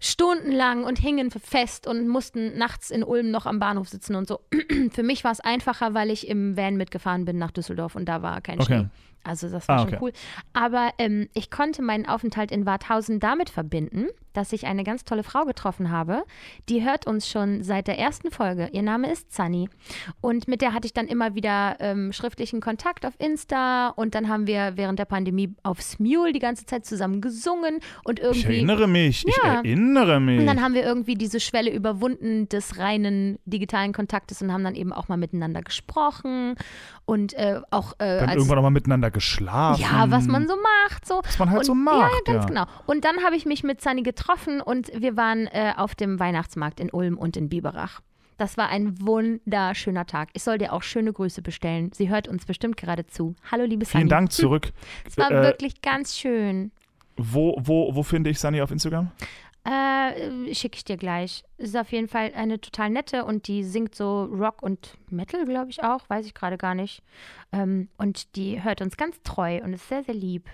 stundenlang und hingen fest und mussten nachts in Ulm noch am Bahnhof sitzen und so. <clears throat> Für mich war es einfacher, weil ich im Van mitgefahren bin nach Düsseldorf und da war kein Okay. Schnee. Also das war Ah, schon okay. cool. Aber ähm, ich konnte meinen Aufenthalt in Warthausen damit verbinden, dass ich eine ganz tolle Frau getroffen habe. Die hört uns schon seit der ersten Folge. Ihr Name ist Sunny. Und mit der hatte ich dann immer wieder ähm, schriftlichen Kontakt auf Insta. Und dann haben wir während der Pandemie auf Smule die ganze Zeit zusammen gesungen. Und irgendwie. Ich erinnere mich, ich Ja. erinnere mich. Und dann haben wir irgendwie diese Schwelle überwunden des reinen digitalen Kontaktes und haben dann eben auch mal miteinander gesprochen und äh, auch äh, dann als irgendwann auch mal miteinander geschlafen. ja, was man so macht, so. Was man halt und, so macht, ja, ganz ja. genau. Und dann habe ich mich mit Sunny getroffen und wir waren äh, auf dem Weihnachtsmarkt in Ulm und in Biberach. Das war ein wunderschöner Tag. Ich soll dir auch schöne Grüße bestellen. Sie hört uns bestimmt gerade zu. Hallo, liebe Sunny. Vielen Dank zurück. Es war Äh, wirklich ganz schön. Wo, wo, wo finde ich Sunny auf Instagram? Äh, schicke ich dir gleich. Ist auf jeden Fall eine total nette und die singt so Rock und Metal, glaube ich auch, weiß ich gerade gar nicht. Ähm, und die hört uns ganz treu und ist sehr, sehr lieb.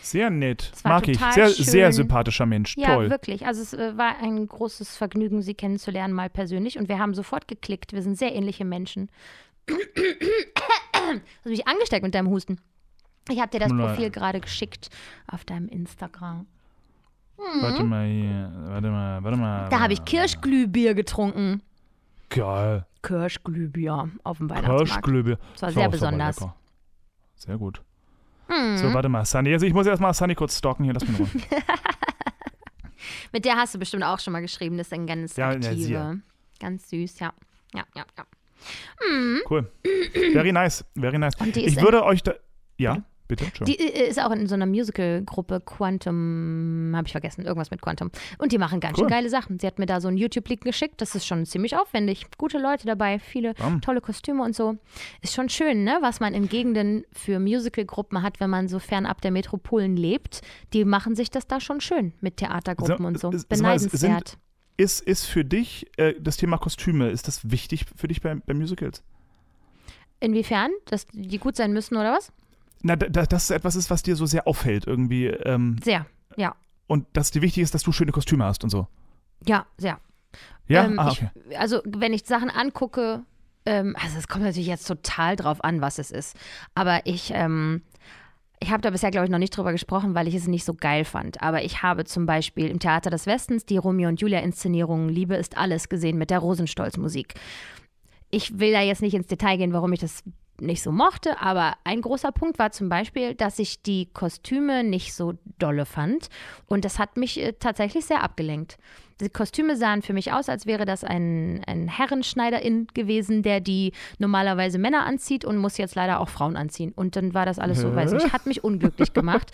Sehr nett. Mag ich. Sehr, schön. sehr sympathischer Mensch. Ja, Toll. wirklich. Also es äh, war ein großes Vergnügen, sie kennenzulernen, mal persönlich. Und wir haben sofort geklickt. Wir sind sehr ähnliche Menschen. <coughs> Hast du mich angesteckt mit deinem Husten? Ich habe dir das. Profil gerade geschickt auf deinem Instagram. Warte mal hier. Warte mal, warte mal. Da habe ich Kirschglühbier getrunken. Geil. Kirschglühbier auf dem Weihnachtsmarkt. Kirschglühbe. Das war sehr super besonders. Sehr gut. Mhm. So, warte mal, Sunny. Also ich muss erstmal Sunny kurz stalken hier, lass mich in Ruhe. <laughs> Mit der hast du bestimmt auch schon mal geschrieben. Das ist eine ganz Ja, ja, aktive. ja. ganz süß, ja. Ja, ja, ja. Cool. Very nice. Very nice. Ich würde euch da. Ja, bitte. Entschuldigung. Die äh, ist auch in so einer Musical-Gruppe Quantum, habe ich vergessen, irgendwas mit Quantum. Und die machen ganz Cool. schön geile Sachen. Sie hat mir da so einen YouTube-Link geschickt, das ist schon ziemlich aufwendig. Gute Leute dabei, viele Bam. tolle Kostüme und so. Ist schon schön, ne, was man in Gegenden für Musical-Gruppen hat, wenn man so fernab der Metropolen lebt. Die machen sich das da schon schön mit Theatergruppen So, und so. es sind- Beneidenswert. Ist, ist für dich äh, das Thema Kostüme, ist das wichtig für dich bei, bei Musicals? Inwiefern? Dass die gut sein müssen oder was? Na, da, da, dass es etwas ist, was dir so sehr auffällt irgendwie. Ähm, Sehr, ja. und dass dir wichtig ist, dass du schöne Kostüme hast und so. Ja, sehr. Ja? Ähm, ah, okay. ich, also wenn ich Sachen angucke, ähm, also es kommt natürlich jetzt total drauf an, was es ist. Aber ich, ähm, ich habe da bisher, glaube ich, noch nicht drüber gesprochen, weil ich es nicht so geil fand. Aber ich habe zum Beispiel im Theater des Westens die Romeo und Julia-Inszenierung Liebe ist alles gesehen mit der Rosenstolz-Musik. Ich will da jetzt nicht ins Detail gehen, warum ich das nicht so mochte, aber ein großer Punkt war zum Beispiel, dass ich die Kostüme nicht so dolle fand und das hat mich äh, tatsächlich sehr abgelenkt. Die Kostüme sahen für mich aus, als wäre das ein, ein Herrenschneiderin gewesen, der die normalerweise Männer anzieht und muss jetzt leider auch Frauen anziehen. Und dann war das alles so, weiß nicht, <laughs> hat mich unglücklich gemacht.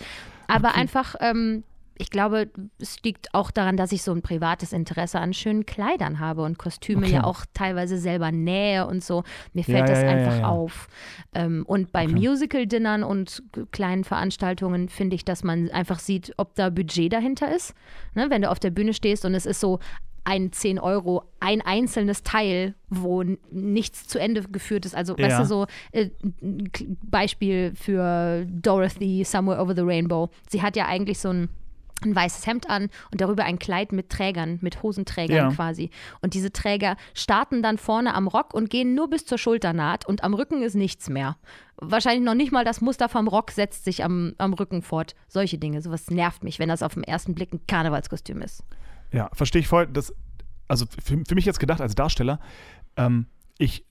Aber einfach, ähm, ich glaube, es liegt auch daran, dass ich so ein privates Interesse an schönen Kleidern habe und Kostüme Okay. ja auch teilweise selber nähe und so. Mir fällt Ja, das ja, einfach ja, auf. Ähm, und bei Okay. Musical-Dinnern und kleinen Veranstaltungen finde ich, dass man einfach sieht, ob da Budget dahinter ist. Ne? Wenn du auf der Bühne stehst und es ist so ein 10 Euro, ein einzelnes Teil, wo nichts zu Ende geführt ist. Also, weißt Ja. du, so äh, Beispiel für Dorothy, Somewhere Over the Rainbow. Sie hat ja eigentlich so ein ein weißes Hemd an und darüber ein Kleid mit Trägern, mit Hosenträgern Ja. quasi. Und diese Träger starten dann vorne am Rock und gehen nur bis zur Schulternaht und am Rücken ist nichts mehr. Wahrscheinlich noch nicht mal das Muster vom Rock setzt sich am, am Rücken fort. Solche Dinge. Sowas nervt mich, wenn das auf den ersten Blick ein Karnevalskostüm ist. Ja, verstehe ich voll. Das, also für, für mich jetzt gedacht als Darsteller, ähm, ich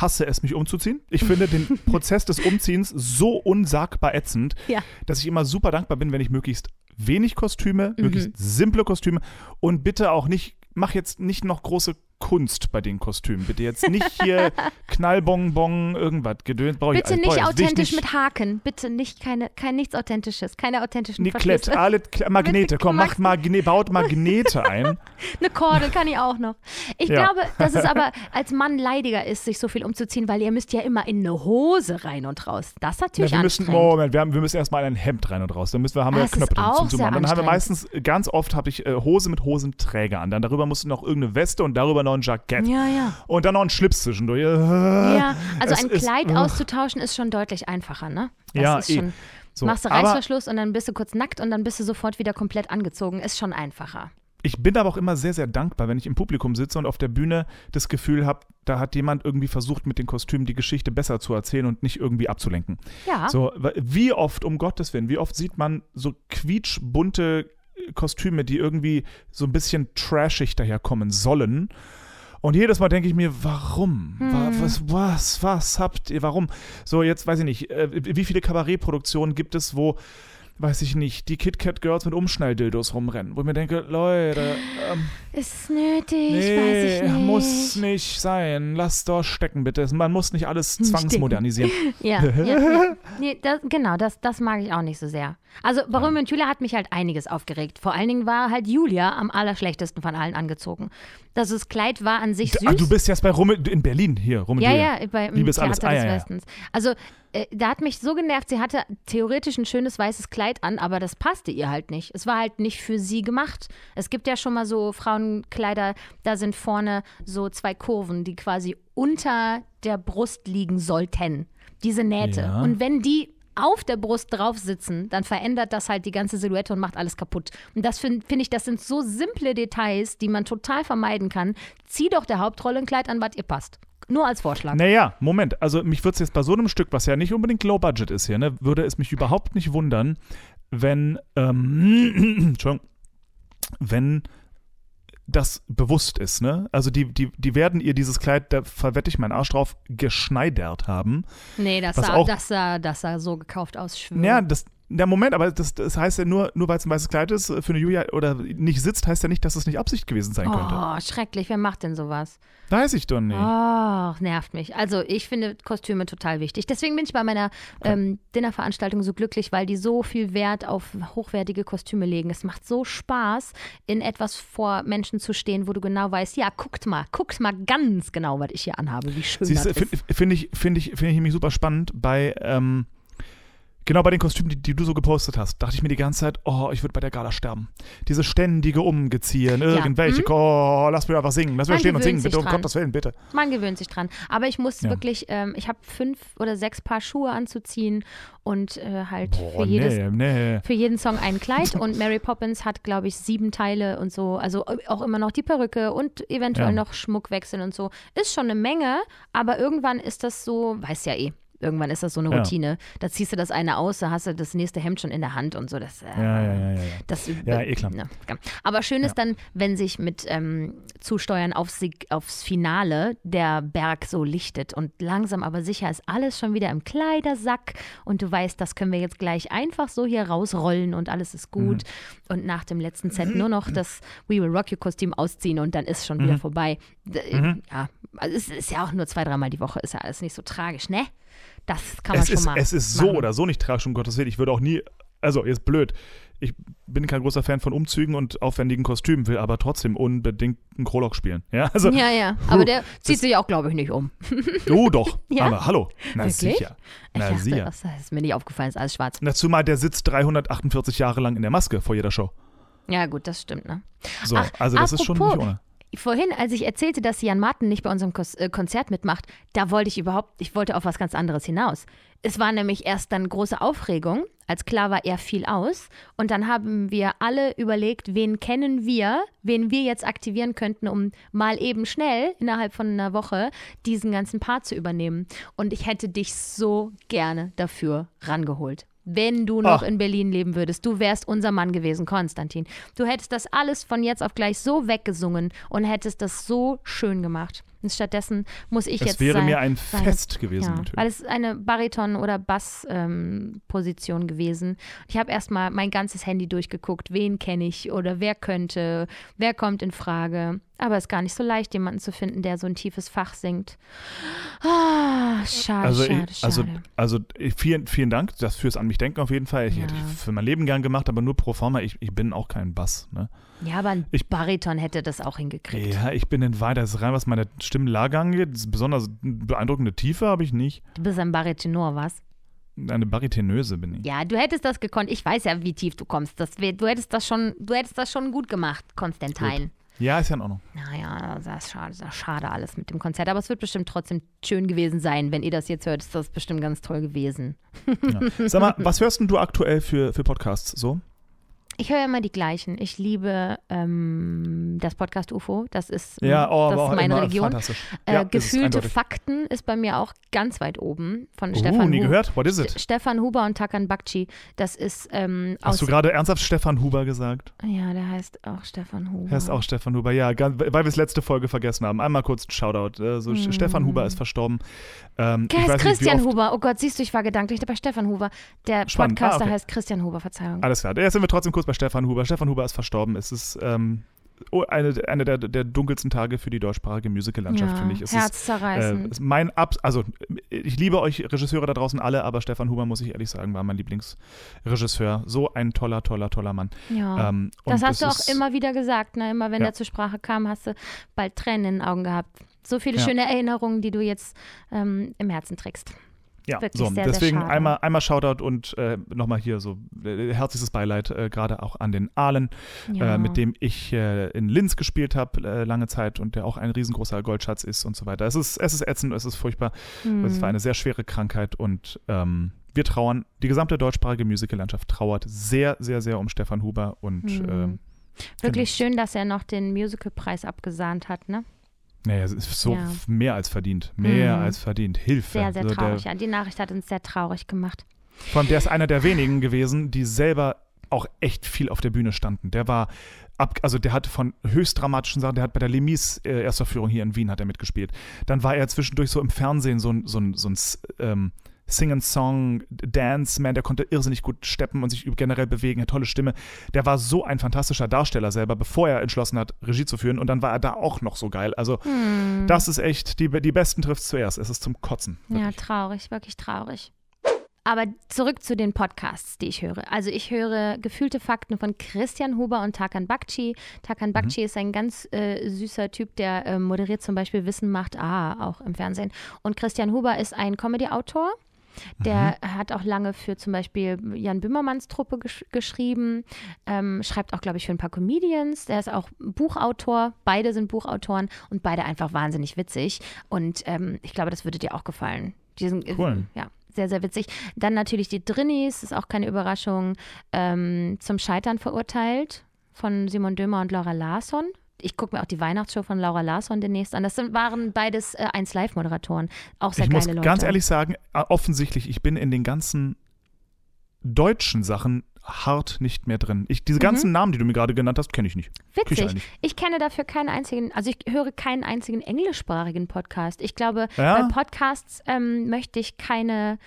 hasse es, mich umzuziehen. Ich <laughs> finde den Prozess des Umziehens so unsagbar ätzend, Ja. dass ich immer super dankbar bin, wenn ich möglichst wenig Kostüme, Mhm. möglichst simple Kostüme und bitte auch nicht, mach jetzt nicht noch große Kunst bei den Kostümen. Bitte jetzt nicht hier <laughs> Knallbonbon, irgendwas gedöns. Brauche Bitte nicht ich alles. Ich authentisch nicht- mit Haken. Bitte nicht keine, kein nichts Authentisches. Keine authentischen Niklett, alle Magnete, komm, macht Magne, baut Magnete ein. <laughs> Eine Kordel kann ich auch noch. Ich Ja. glaube, dass es aber <laughs> als Mann leidiger ist, sich so viel umzuziehen, weil ihr müsst ja immer in eine Hose rein und raus. Das ist Ja, natürlich wir müssen. Moment, wir, haben, wir müssen erstmal in ein Hemd rein und raus. Dann müssen wir, haben wir Ah, ist Knöpfe Zoom sehr an. Dann haben wir meistens, ganz oft habe ich äh, Hose mit Hosenträger an. Dann darüber musst du noch irgendeine Weste und darüber noch ein Jackett. Ja, ja. Und dann noch ein Schlips zwischendurch. Ja, also es ein ist- Kleid äh, auszutauschen ist schon deutlich einfacher, ne? Das Ja, ist eh. schon. So, machst du Reißverschluss und dann bist du kurz nackt und dann bist du sofort wieder komplett angezogen. Ist schon einfacher. ich bin aber auch immer sehr, sehr dankbar, wenn ich im Publikum sitze und auf der Bühne das Gefühl habe, da hat jemand irgendwie versucht, mit den Kostümen die Geschichte besser zu erzählen und nicht irgendwie abzulenken. Ja. So, wie oft, um Gottes Willen, wie oft sieht man so quietschbunte Kostüme, die irgendwie so ein bisschen trashig daherkommen sollen. Und jedes Mal denke ich mir, warum? Wa- Hm. Was, was, was habt ihr, warum? So, jetzt weiß ich nicht, äh, wie viele Kabarettproduktionen gibt es, wo, weiß ich nicht, die Kit Kat Girls mit Umschnalldildos rumrennen? Wo ich mir denke, Leute, ähm, Ist nötig? nee, Weiß ich nicht. muss nicht sein. Lass doch stecken, bitte. Man muss nicht alles zwangsmodernisieren. <laughs> Ja, ja, ja. Nee, das, genau, das, das mag ich auch nicht so sehr. Also Warum und Julia hat mich halt einiges aufgeregt. Vor allen Dingen war halt Julia am allerschlechtesten von allen angezogen. Das das Kleid war an sich süß. Ah, du bist jetzt bei Rummel in Berlin hier, Rummel. ja, ja, bei im Liebes Theater alles. des Ah, ja, ja. Westens. Also da hat mich so genervt, sie hatte theoretisch ein schönes weißes Kleid an, aber das passte ihr halt nicht. Es war halt nicht für sie gemacht. Es gibt ja schon mal so Frauenkleider, da sind vorne so zwei Kurven, die quasi unter der Brust liegen sollten. Diese Nähte. Ja. Und wenn die auf der Brust drauf sitzen, dann verändert das halt die ganze Silhouette und macht alles kaputt. Und das finde find ich, das sind so simple Details, die man total vermeiden kann. Zieh doch der Hauptrolle ein Kleid an, was ihr passt. Nur als Vorschlag. Naja, Moment. Also mich würde es jetzt bei so einem Stück, was ja nicht unbedingt Low Budget ist hier, ne, würde es mich überhaupt nicht wundern, wenn, ähm, <clears throat> Entschuldigung, wenn das bewusst ist, ne? Also die, die, die werden ihr dieses Kleid, da verwette ich meinen Arsch drauf, geschneidert haben. Nee, das sah, auch- das, sah, das sah so gekauft aus. Ja, das, der Moment, aber das, das heißt ja nur, nur weil es ein weißes Kleid ist, für eine Julia oder nicht sitzt, heißt ja nicht, dass es nicht Absicht gewesen sein könnte. Oh, schrecklich. Wer macht denn sowas? Weiß ich doch nicht. Oh, nervt mich. Also ich finde Kostüme total wichtig. Deswegen bin ich bei meiner ähm, Dinnerveranstaltung so glücklich, weil die so viel Wert auf hochwertige Kostüme legen. Es macht so Spaß, in etwas vor Menschen zu stehen, wo du genau weißt, ja, guckt mal, guckt mal ganz genau, was ich hier anhabe, wie schön Siehst das ist. finde find ich, find ich, find ich nämlich super spannend bei, ähm, genau bei den Kostümen, die, die du so gepostet hast, dachte ich mir die ganze Zeit, oh, ich würde bei der Gala sterben. Diese ständige Umgeziehen, irgendwelche, mhm. oh, lass mich einfach singen, lass mich Man stehen und singen, bitte, um. Gottes Willen, bitte. Man gewöhnt sich dran. Aber ich muss Ja. wirklich, ähm, ich habe fünf oder sechs Paar Schuhe anzuziehen und äh, halt für Oh, jedes nee, nee. für jeden Song ein Kleid und Mary Poppins hat, glaube ich, sieben Teile und so. Also auch immer noch die Perücke und eventuell Ja. noch Schmuck wechseln und so. Ist schon eine Menge, aber irgendwann ist das so, weiß ja eh. Irgendwann ist das so eine Ja. Routine. Da ziehst du das eine aus, da hast du das nächste Hemd schon in der Hand und so. Das, äh, Ja, ja, ja, ja. ja. das, Ja, eh klar. ne, ja. Aber schön ist dann, wenn sich mit ähm, Zusteuern aufs, aufs Finale der Berg so lichtet und langsam aber sicher ist alles schon wieder im Kleidersack und du weißt, das können wir jetzt gleich einfach so hier rausrollen und alles ist gut. Mhm. Und nach dem letzten Set nur noch das We Will Rock You Kostüm ausziehen und dann ist schon Mhm. wieder vorbei. D- Ja, also es ist ja auch nur zwei, dreimal die Woche, ist ja alles nicht so tragisch, ne? Das kann man Es schon ist, mal. es ist so machen. oder so nicht tragisch, um Gottes Willen. Ich würde auch nie, also jetzt blöd, ich bin kein großer Fan von Umzügen und aufwendigen Kostümen, will aber trotzdem unbedingt einen Krolok spielen. Ja, also, Ja, ja, aber der zieht sich auch, glaube ich, nicht um. <laughs> oh doch, Ja? aber hallo, na Wirklich? sicher, Ich na dachte, sicher. das ist mir nicht aufgefallen, ist alles schwarz. Na, zumal der sitzt 348 Jahre lang in der Maske vor jeder Show. Ja, gut, das stimmt, ne? So, Ach, also das ist schon nicht apropos, ohne. Vorhin, als ich erzählte, dass Jan Martin nicht bei unserem äh, Konzert mitmacht, da wollte ich überhaupt, ich wollte auf was ganz anderes hinaus. Es war nämlich erst dann große Aufregung, als klar war, er fiel aus. Und dann haben wir alle überlegt, wen kennen wir, wen wir jetzt aktivieren könnten, um mal eben schnell innerhalb von einer Woche diesen ganzen Part zu übernehmen. Und ich hätte dich so gerne dafür rangeholt. Wenn du noch Ach. in Berlin leben würdest, du wärst unser Mann gewesen, Konstantin. Du hättest das alles von jetzt auf gleich so weggesungen und hättest das so schön gemacht. Und stattdessen muss ich Es jetzt wäre sein, mir ein Fest gewesen, ja, natürlich. weil es eine Bariton- oder Bass-Position gewesen. Ich habe erstmal mein ganzes Handy durchgeguckt, wen kenne ich oder wer könnte, wer kommt in Frage. Aber es ist gar nicht so leicht, jemanden zu finden, der so ein tiefes Fach singt. Ah, schade, Also, schade, ich, also, schade. also vielen, vielen Dank das fürs an mich denken auf jeden Fall. Ich Ja. hätte ich für mein Leben gern gemacht, aber nur pro forma. Ich, ich bin auch kein Bass. Ne? Ja, aber ein ich- Bariton hätte das auch hingekriegt. Ja, ich bin in weiter das ist rein, was meine Stimmlage angeht. Besonders beeindruckende Tiefe habe ich nicht. Du bist ein Baritonor, was? Eine Baritonöse bin ich. Ja, du hättest das gekonnt. Ich weiß ja, wie tief du kommst. Das wär, du hättest das schon, du hättest das schon gut gemacht, Konstantin. Ja, ist ja in Ordnung. Naja, das ist schade, das ist schade alles mit dem Konzert. Aber es wird bestimmt trotzdem schön gewesen sein. Wenn ihr das jetzt hört, ist das bestimmt ganz toll gewesen. Ja. Sag mal, was hörst denn du aktuell für, für Podcasts so? Ich höre immer die gleichen. Ich liebe ähm, das Podcast UFO. Das ist, Ja, oh, das ist meine fantastisch. Äh, Ja, ist Gefühlte eindeutig. Fakten ist bei mir auch ganz weit oben von Uh, Stefan nie gehört? What is it? St- Stefan Huber und Takan Bakci. Das ist ähm. Hast du gerade ernsthaft Stefan Huber gesagt? ja, der heißt auch Stefan Huber. Heißt auch Stefan Huber, ja, weil wir es letzte Folge vergessen haben. Einmal kurz ein Shoutout. Äh, so Mm. Stefan Huber ist verstorben. Ähm, Der heißt nicht, Christian oft- Huber. Oh Gott, siehst du, ich war gedanklich bei Stefan Huber. Der Spannend. Ah, Podcaster okay. heißt Christian Huber, Verzeihung. Alles klar. Jetzt sind wir trotzdem kurz bei Stefan Huber. Stefan Huber ist verstorben. Es ist ähm, oh, eine, eine der, der dunkelsten Tage für die deutschsprachige Musicallandschaft, ja, finde ich. Es ist, herzzerreißend. äh, ist mein Ab also ich liebe euch Regisseure da draußen alle, aber Stefan Huber, muss ich ehrlich sagen, war mein Lieblingsregisseur. So ein toller, toller, toller Mann. ja. Ähm, das hast du auch ist- immer wieder gesagt, ne? Immer wenn Ja. der zur Sprache kam, hast du bald Tränen in den Augen gehabt. So viele Ja. schöne Erinnerungen, die du jetzt ähm, im Herzen trägst. Ja, Wirklich so, sehr, sehr deswegen schade. einmal, einmal Shoutout und äh, nochmal hier so äh, herzliches Beileid, äh, gerade auch an den Ahlen, Ja. äh, mit dem ich äh, in Linz gespielt habe, äh, lange Zeit und der auch ein riesengroßer Goldschatz ist und so weiter. Es ist, es ist ätzend, es ist furchtbar. Hm. Es war eine sehr schwere Krankheit und ähm, wir trauern, die gesamte deutschsprachige Musicallandschaft trauert sehr, sehr, sehr um Stefan Huber und Hm. ähm, Wirklich schön, dass er noch den Musicalpreis abgesahnt hat, ne? Naja, es ist so Ja. mehr als verdient. Mehr Mhm. als verdient. Hilfe. Sehr, sehr Also der- traurig. Ja, die Nachricht hat uns sehr traurig gemacht. Vor allem, der ist einer der wenigen gewesen, die selber auch echt viel auf der Bühne standen. Der war ab, also der hat von höchst dramatischen Sachen, der hat bei der Lemis äh, Erstaufführung hier in Wien hat er mitgespielt. Dann war er zwischendurch so im Fernsehen so ein, so ein, so ein ähm, Sing-and-Song, Dance-Man, der konnte irrsinnig gut steppen und sich generell bewegen, hat tolle Stimme. Der war so ein fantastischer Darsteller selber, bevor er entschlossen hat, Regie zu führen. Und dann war er da auch noch so geil. Also, Hm. das ist echt, die, die Besten trifft zuerst. Es ist zum Kotzen. Ja, wirklich. traurig, wirklich traurig. Aber zurück zu den Podcasts, die ich höre. Also ich höre gefühlte Fakten von Christian Huber und Tarkan Bakci. Tarkan Bakci ist ein ganz äh, süßer Typ, der äh, moderiert zum Beispiel Wissen macht A auch im Fernsehen. Und Christian Huber ist ein Comedy-Autor. Der hat auch lange für zum Beispiel Jan Böhmermanns Truppe gesch geschrieben, ähm, schreibt auch, glaube ich, für ein paar Comedians. Der ist auch Buchautor. Beide sind Buchautoren und beide einfach wahnsinnig witzig. Und ähm, ich glaube, das würde dir auch gefallen. Die sind, äh, Cool. Ja, sehr, sehr witzig. Dann natürlich die Drinnies, ist auch keine Überraschung, ähm, zum Scheitern verurteilt von Simon Dömer und Laura Larsson. Ich gucke mir auch die Weihnachtsshow von Laura Larsson demnächst an. Das sind, waren beides äh, 1 Live-Moderatoren. Auch sehr ich muss geile Leute. ganz ehrlich sagen, äh, offensichtlich, ich bin in den ganzen deutschen Sachen hart nicht mehr drin. Ich, diese ganzen Namen, die du mir gerade genannt hast, kenne ich nicht. Kenn ich Witzig. eigentlich. Ich kenne dafür keinen einzigen, also ich höre keinen einzigen englischsprachigen Podcast. Ich glaube, Ja? bei Podcasts ähm, möchte ich keine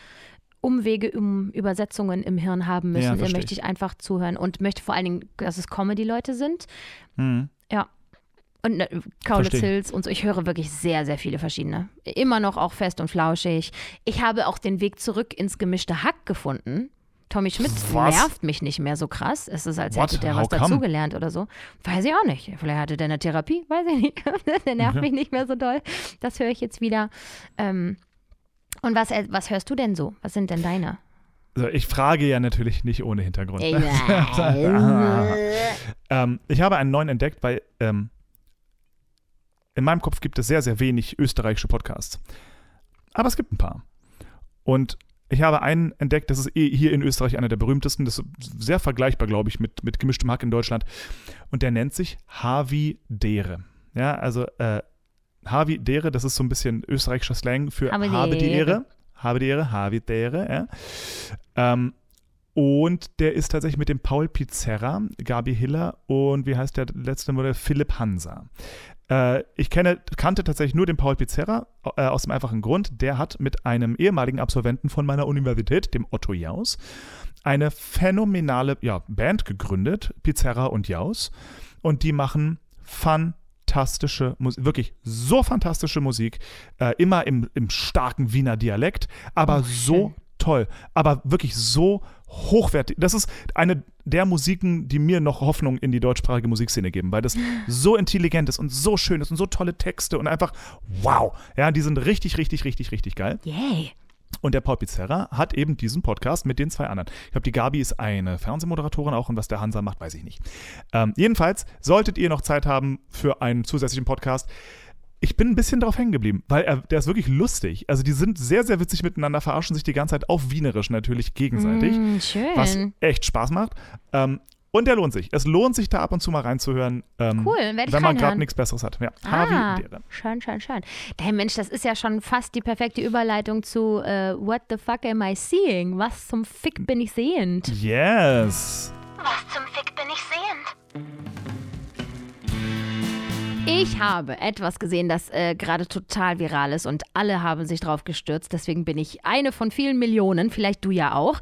Umwege um Übersetzungen im Hirn haben Ja, müssen. Da verstehe möchte ich einfach zuhören und möchte vor allen Dingen, dass es Comedy-Leute sind. Hm. Ja. Und ne, Kaulitz. Hills und so. Ich höre wirklich sehr, sehr viele verschiedene. Immer noch auch fest und flauschig. Ich habe auch den Weg zurück ins gemischte Hack gefunden. Tommy Schmidt Was? nervt mich nicht mehr so krass. Es ist, als What? hätte der How was come? dazugelernt oder so. Weiß ich auch nicht. Vielleicht hatte der eine Therapie, weiß ich nicht. <laughs> der nervt Mhm. mich nicht mehr so doll. Das höre ich jetzt wieder. Ähm, und was, äh, was hörst du denn so? Was sind denn deine? Also ich frage ja natürlich nicht ohne Hintergrund. Äh, <laughs> ähm, ich habe einen neuen entdeckt, weil ähm, in meinem Kopf gibt es sehr, sehr wenig österreichische Podcasts. Aber es gibt ein paar. Und ich habe einen entdeckt, das ist eh hier in Österreich einer der berühmtesten, das ist sehr vergleichbar, glaube ich, mit, mit gemischtem Hack in Deutschland. Und der nennt sich Havi Dere. Ja, also äh, Havi Dere, das ist so ein bisschen österreichischer Slang für Habe habe, die. Ehre. Habe die Ehre, Havi Dere, ja. Ähm, und der ist tatsächlich mit dem Paul Pizzerra, Gabi Hiller und wie heißt der letzte Modell? Philipp Hansa. Äh, ich kenne, kannte tatsächlich nur den Paul Pizzerra äh, aus dem einfachen Grund, der hat mit einem ehemaligen Absolventen von meiner Universität, dem Otto Jaus, eine phänomenale ja, Band gegründet, Pizzerra und Jaus. Und die machen fantastische Musik, wirklich so fantastische Musik, äh, immer im, im starken Wiener Dialekt, aber Oh, so toll, aber wirklich so hochwertig. Das ist eine der Musiken, die mir noch Hoffnung in die deutschsprachige Musikszene geben, weil das <laughs> so intelligent ist und so schön ist und so tolle Texte und einfach wow. Ja, die sind richtig, richtig, richtig, richtig geil. Yay. Und der Paul Pizzerra hat eben diesen Podcast mit den zwei anderen. Ich glaube, die Gabi ist eine Fernsehmoderatorin auch und was der Hansa macht, weiß ich nicht. Ähm, jedenfalls, solltet ihr noch Zeit haben für einen zusätzlichen Podcast, ich bin ein bisschen drauf hängen geblieben, weil er, der ist wirklich lustig. Also die sind sehr, sehr witzig miteinander, verarschen sich die ganze Zeit auf Wienerisch natürlich gegenseitig, Mm, schön. was echt Spaß macht. Ähm, Und der lohnt sich. Es lohnt sich, da ab und zu mal reinzuhören. Ähm, Cool, werde ich Wenn man gerade nichts Besseres hat. Ja. Ah, schön, schön, schön. Der Mensch, das ist ja schon fast die perfekte Überleitung zu äh, What the fuck am I seeing? Was zum Fick bin ich sehend? Yes. Was zum Fick bin ich sehend? Ich habe etwas gesehen, das äh, gerade total viral ist und alle haben sich drauf gestürzt. Deswegen bin ich eine von vielen Millionen, vielleicht du ja auch,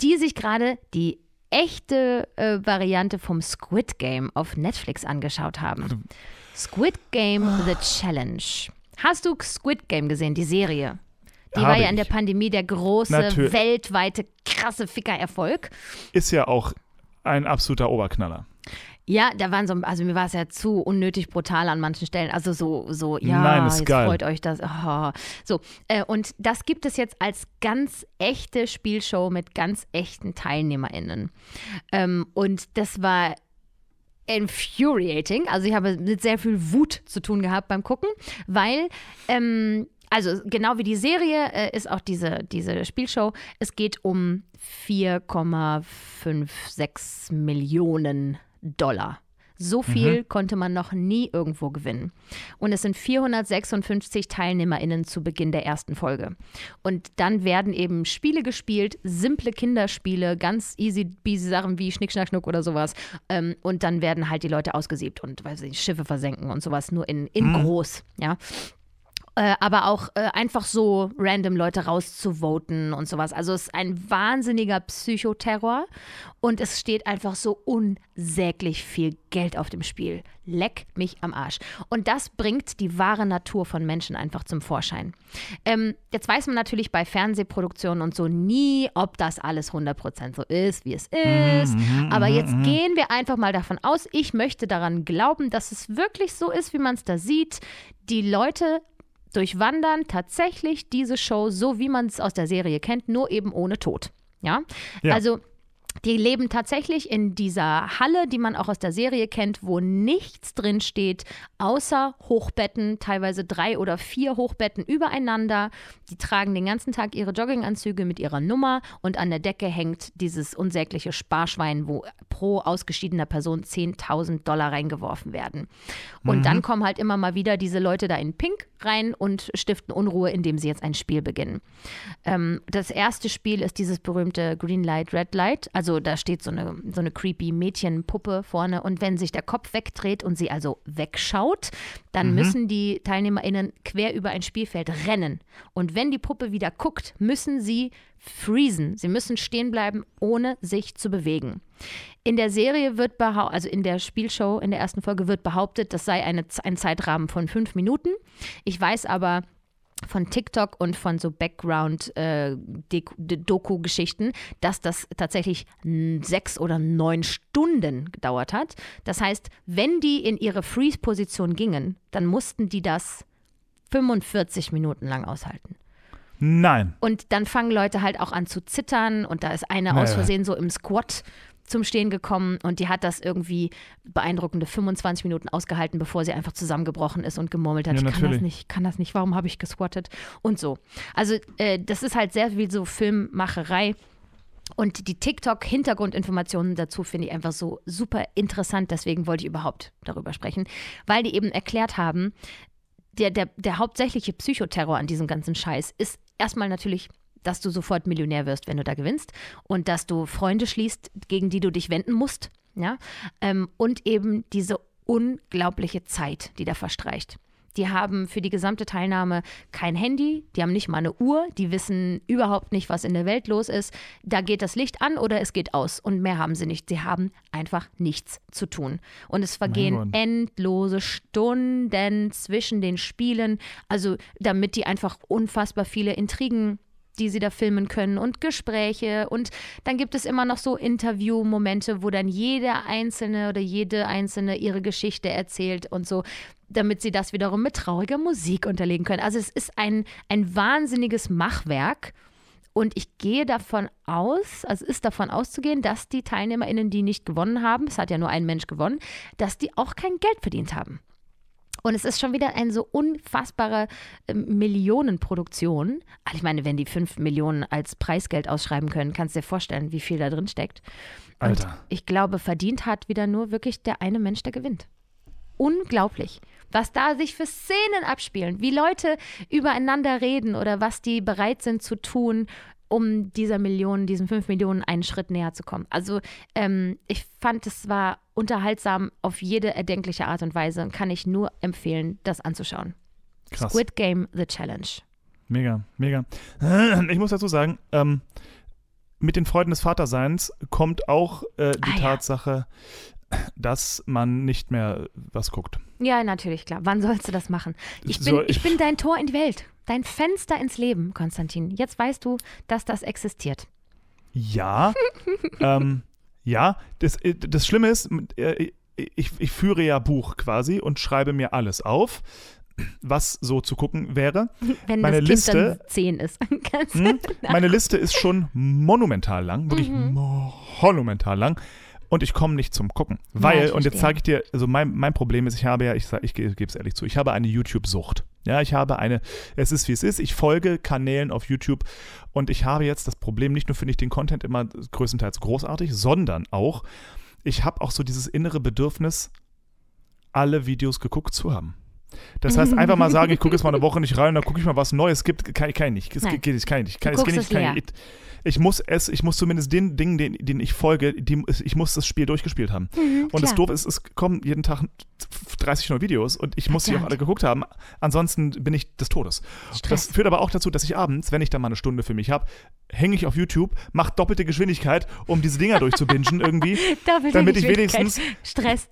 die sich gerade die echte äh, Variante vom Squid Game auf Netflix angeschaut haben. Squid Game The Challenge. Hast du Squid Game gesehen, die Serie? Die war Habe ja in der. Pandemie der große, Natürlich. weltweite, krasse Ficker-Erfolg. Ist ja auch ein absoluter Oberknaller. Ja, da waren so, also mir war es ja zu unnötig brutal an manchen Stellen. Also so, so, ja, Nein, ist jetzt geil. freut euch das. Oh. So, äh, und das gibt es jetzt als ganz echte Spielshow mit ganz echten TeilnehmerInnen. Ähm, und das war infuriating. Also ich habe mit sehr viel Wut zu tun gehabt beim Gucken, weil ähm, also genau wie die Serie äh, ist auch diese, diese Spielshow. Es geht um 4,56 Millionen Dollar. So viel konnte man noch nie irgendwo gewinnen. Und es sind 456 TeilnehmerInnen zu Beginn der ersten Folge. Und dann werden eben Spiele gespielt, simple Kinderspiele, ganz easy peasy Sachen wie Schnick, Schnack, Schnuck oder sowas. Ähm, und dann werden halt die Leute ausgesiebt und weil sie Schiffe versenken und sowas, nur in, in groß, ja äh, aber auch äh, einfach so random Leute rauszuvoten und sowas. Also es ist ein wahnsinniger Psychoterror und es steht einfach so unsäglich viel Geld auf dem Spiel. Leck mich am Arsch. Und das bringt die wahre Natur von Menschen einfach zum Vorschein. Ähm, jetzt weiß man natürlich bei Fernsehproduktionen und so nie, ob das alles 100% so ist, wie es ist. Aber jetzt gehen wir einfach mal davon aus, ich möchte daran glauben, dass es wirklich so ist, wie man es da sieht. Die Leute durchwandern tatsächlich diese Show so, wie man es aus der Serie kennt, nur eben ohne Tod. Ja, Ja. also die leben tatsächlich in dieser Halle, die man auch aus der Serie kennt, wo nichts drin steht, außer Hochbetten, teilweise drei oder vier Hochbetten übereinander. Die tragen den ganzen Tag ihre Jogginganzüge mit ihrer Nummer und an der Decke hängt dieses unsägliche Sparschwein, wo pro ausgeschiedener Person 10.000 Dollar reingeworfen werden. Und dann kommen halt immer mal wieder diese Leute da in Pink rein und stiften Unruhe, indem sie jetzt ein Spiel beginnen. Ähm, das erste Spiel ist dieses berühmte Green Light, Red Light. Also da steht so eine, so eine creepy Mädchenpuppe vorne und wenn sich der Kopf wegdreht und sie also wegschaut, dann müssen die TeilnehmerInnen quer über ein Spielfeld rennen. Und wenn die Puppe wieder guckt, müssen sie freezen. Sie müssen stehen bleiben, ohne sich zu bewegen. In der Serie wird behauptet, also in der Spielshow, in der ersten Folge wird behauptet, das sei eine, ein Zeitrahmen von fünf Minuten. Ich weiß aber von TikTok und von so Background-Doku-Geschichten, dass das tatsächlich sechs oder neun Stunden gedauert hat. Das heißt, wenn die in ihre Freeze-Position gingen, dann mussten die das 45 Minuten lang aushalten. Nein. Und dann fangen Leute halt auch an zu zittern und da ist eine aus Naja. Versehen so im Squat zum Stehen gekommen und die hat das irgendwie beeindruckende 25 Minuten ausgehalten, bevor sie einfach zusammengebrochen ist und gemurmelt hat, Ja, ich kann das nicht, kann das nicht, warum habe ich gesquattet und so. Also äh, das ist halt sehr viel so Filmmacherei. Und die TikTok-Hintergrundinformationen dazu finde ich einfach so super interessant. Deswegen wollte ich überhaupt darüber sprechen, weil die eben erklärt haben, der, der, der hauptsächliche Psychoterror an diesem ganzen Scheiß ist erstmal natürlich, dass du sofort Millionär wirst, wenn du da gewinnst und dass du Freunde schließt, gegen die du dich wenden musst. Ja? Ähm, und eben diese unglaubliche Zeit, die da verstreicht. Die haben für die gesamte Teilnahme kein Handy, die haben nicht mal eine Uhr, die wissen überhaupt nicht, was in der Welt los ist. Da geht das Licht an oder es geht aus und mehr haben sie nicht. Sie haben einfach nichts zu tun. Und es vergehen endlose Stunden zwischen den Spielen, also damit die einfach unfassbar viele Intrigen die sie da filmen können und Gespräche und dann gibt es immer noch so Interviewmomente, wo dann jeder Einzelne oder jede Einzelne ihre Geschichte erzählt und so, damit sie das wiederum mit trauriger Musik unterlegen können. Also es ist ein, ein wahnsinniges Machwerk und ich gehe davon aus, also ist davon auszugehen, dass die TeilnehmerInnen, die nicht gewonnen haben, es hat ja nur ein Mensch gewonnen, dass die auch kein Geld verdient haben. Und es ist schon wieder eine so unfassbare äh, Millionenproduktion. Also ich meine, wenn die 5 Millionen als Preisgeld ausschreiben können, kannst du dir vorstellen, wie viel da drin steckt. Und Alter. ich glaube, verdient hat wieder nur wirklich der eine Mensch, der gewinnt. Unglaublich. Was da sich für Szenen abspielen, wie Leute übereinander reden oder was die bereit sind zu tun, um dieser Million, diesen 5 Millionen einen Schritt näher zu kommen. Also ähm, ich fand, es war unterhaltsam auf jede erdenkliche Art und Weise und kann ich nur empfehlen, das anzuschauen. Krass. Squid Game The Challenge. Mega, mega. <clears throat> Ich muss dazu sagen, ähm, mit den Freuden des Vaterseins kommt auch äh, die Ah. Tatsache, dass man nicht mehr was guckt. Ja, natürlich, klar. Wann sollst du das machen? Ich bin, So, ich bin dein Tor in die Welt. Dein Fenster ins Leben, Konstantin. Jetzt weißt du, dass das existiert. Ja, <laughs> ähm, ja, das, äh, das Schlimme ist, äh, ich, ich führe ja Buch quasi und schreibe mir alles auf, was so zu gucken wäre. <laughs> Wenn Meine das Kind Liste- dann 10 ist. <laughs> Du- Hm? Meine Liste ist schon monumental lang, wirklich Mhm. monumental lang. Und ich komme nicht zum Gucken. Ja, Weil, ich und jetzt sage ich dir, also mein, mein Problem ist, ich habe ja, ich, sag- ich gebe es ehrlich zu, ich habe eine YouTube-Sucht. Ja, ich habe eine, es ist wie es ist, ich folge Kanälen auf YouTube und ich habe jetzt das Problem, nicht nur finde ich den Content immer größtenteils großartig, sondern auch, ich habe auch so dieses innere Bedürfnis, alle Videos geguckt zu haben. Das heißt, einfach mal sagen, ich gucke jetzt mal eine <laughs> Woche nicht rein, dann gucke ich mal, was Neues gibt. Kann, kann ich nicht. Es geht, kann ich nicht. Kann, es geht nicht, kann ich, ich muss es, ich muss zumindest den Dingen, denen, denen ich folge, die, ich muss das Spiel durchgespielt haben. und das klar. Doof ist, es kommen jeden Tag 30 neue Videos und ich muss sie auch alle geguckt haben. Ansonsten bin ich des Todes. Das Stress. führt aber auch dazu, dass ich abends, wenn ich dann mal eine Stunde für mich habe, hänge ich auf YouTube, mache doppelte Geschwindigkeit, um diese Dinger durchzubingen <laughs> irgendwie. Doppelte damit ich wenigstens- Stress.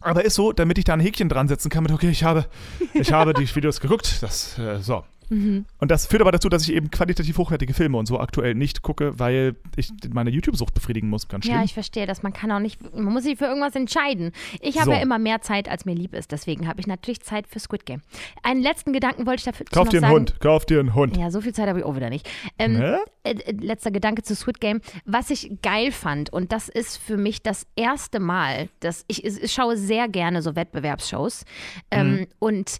Aber ist so, damit ich da ein Häkchen dran setzen kann mit, okay, ich habe, ich habe die <laughs> Videos geguckt. Das, äh, so. Mhm. Und das führt aber dazu, dass ich eben qualitativ hochwertige Filme und so aktuell nicht gucke, weil ich meine YouTube-Sucht befriedigen muss. Ganz schlimm. Ja, ich verstehe das. Man kann auch nicht, man muss sich für irgendwas entscheiden. Ich habe So. ja immer mehr Zeit, als mir lieb ist. Deswegen habe ich natürlich Zeit für Squid Game. Einen letzten Gedanken wollte ich dafür Kauf dir einen sagen. Hund, kauf dir einen Hund. Ja, so viel Zeit habe ich auch wieder nicht. Ähm, äh, äh, letzter Gedanke zu Squid Game. Was ich geil fand, und das ist für mich das erste Mal, dass ich, ich schaue sehr gerne so Wettbewerbsshows. Ähm, Und s-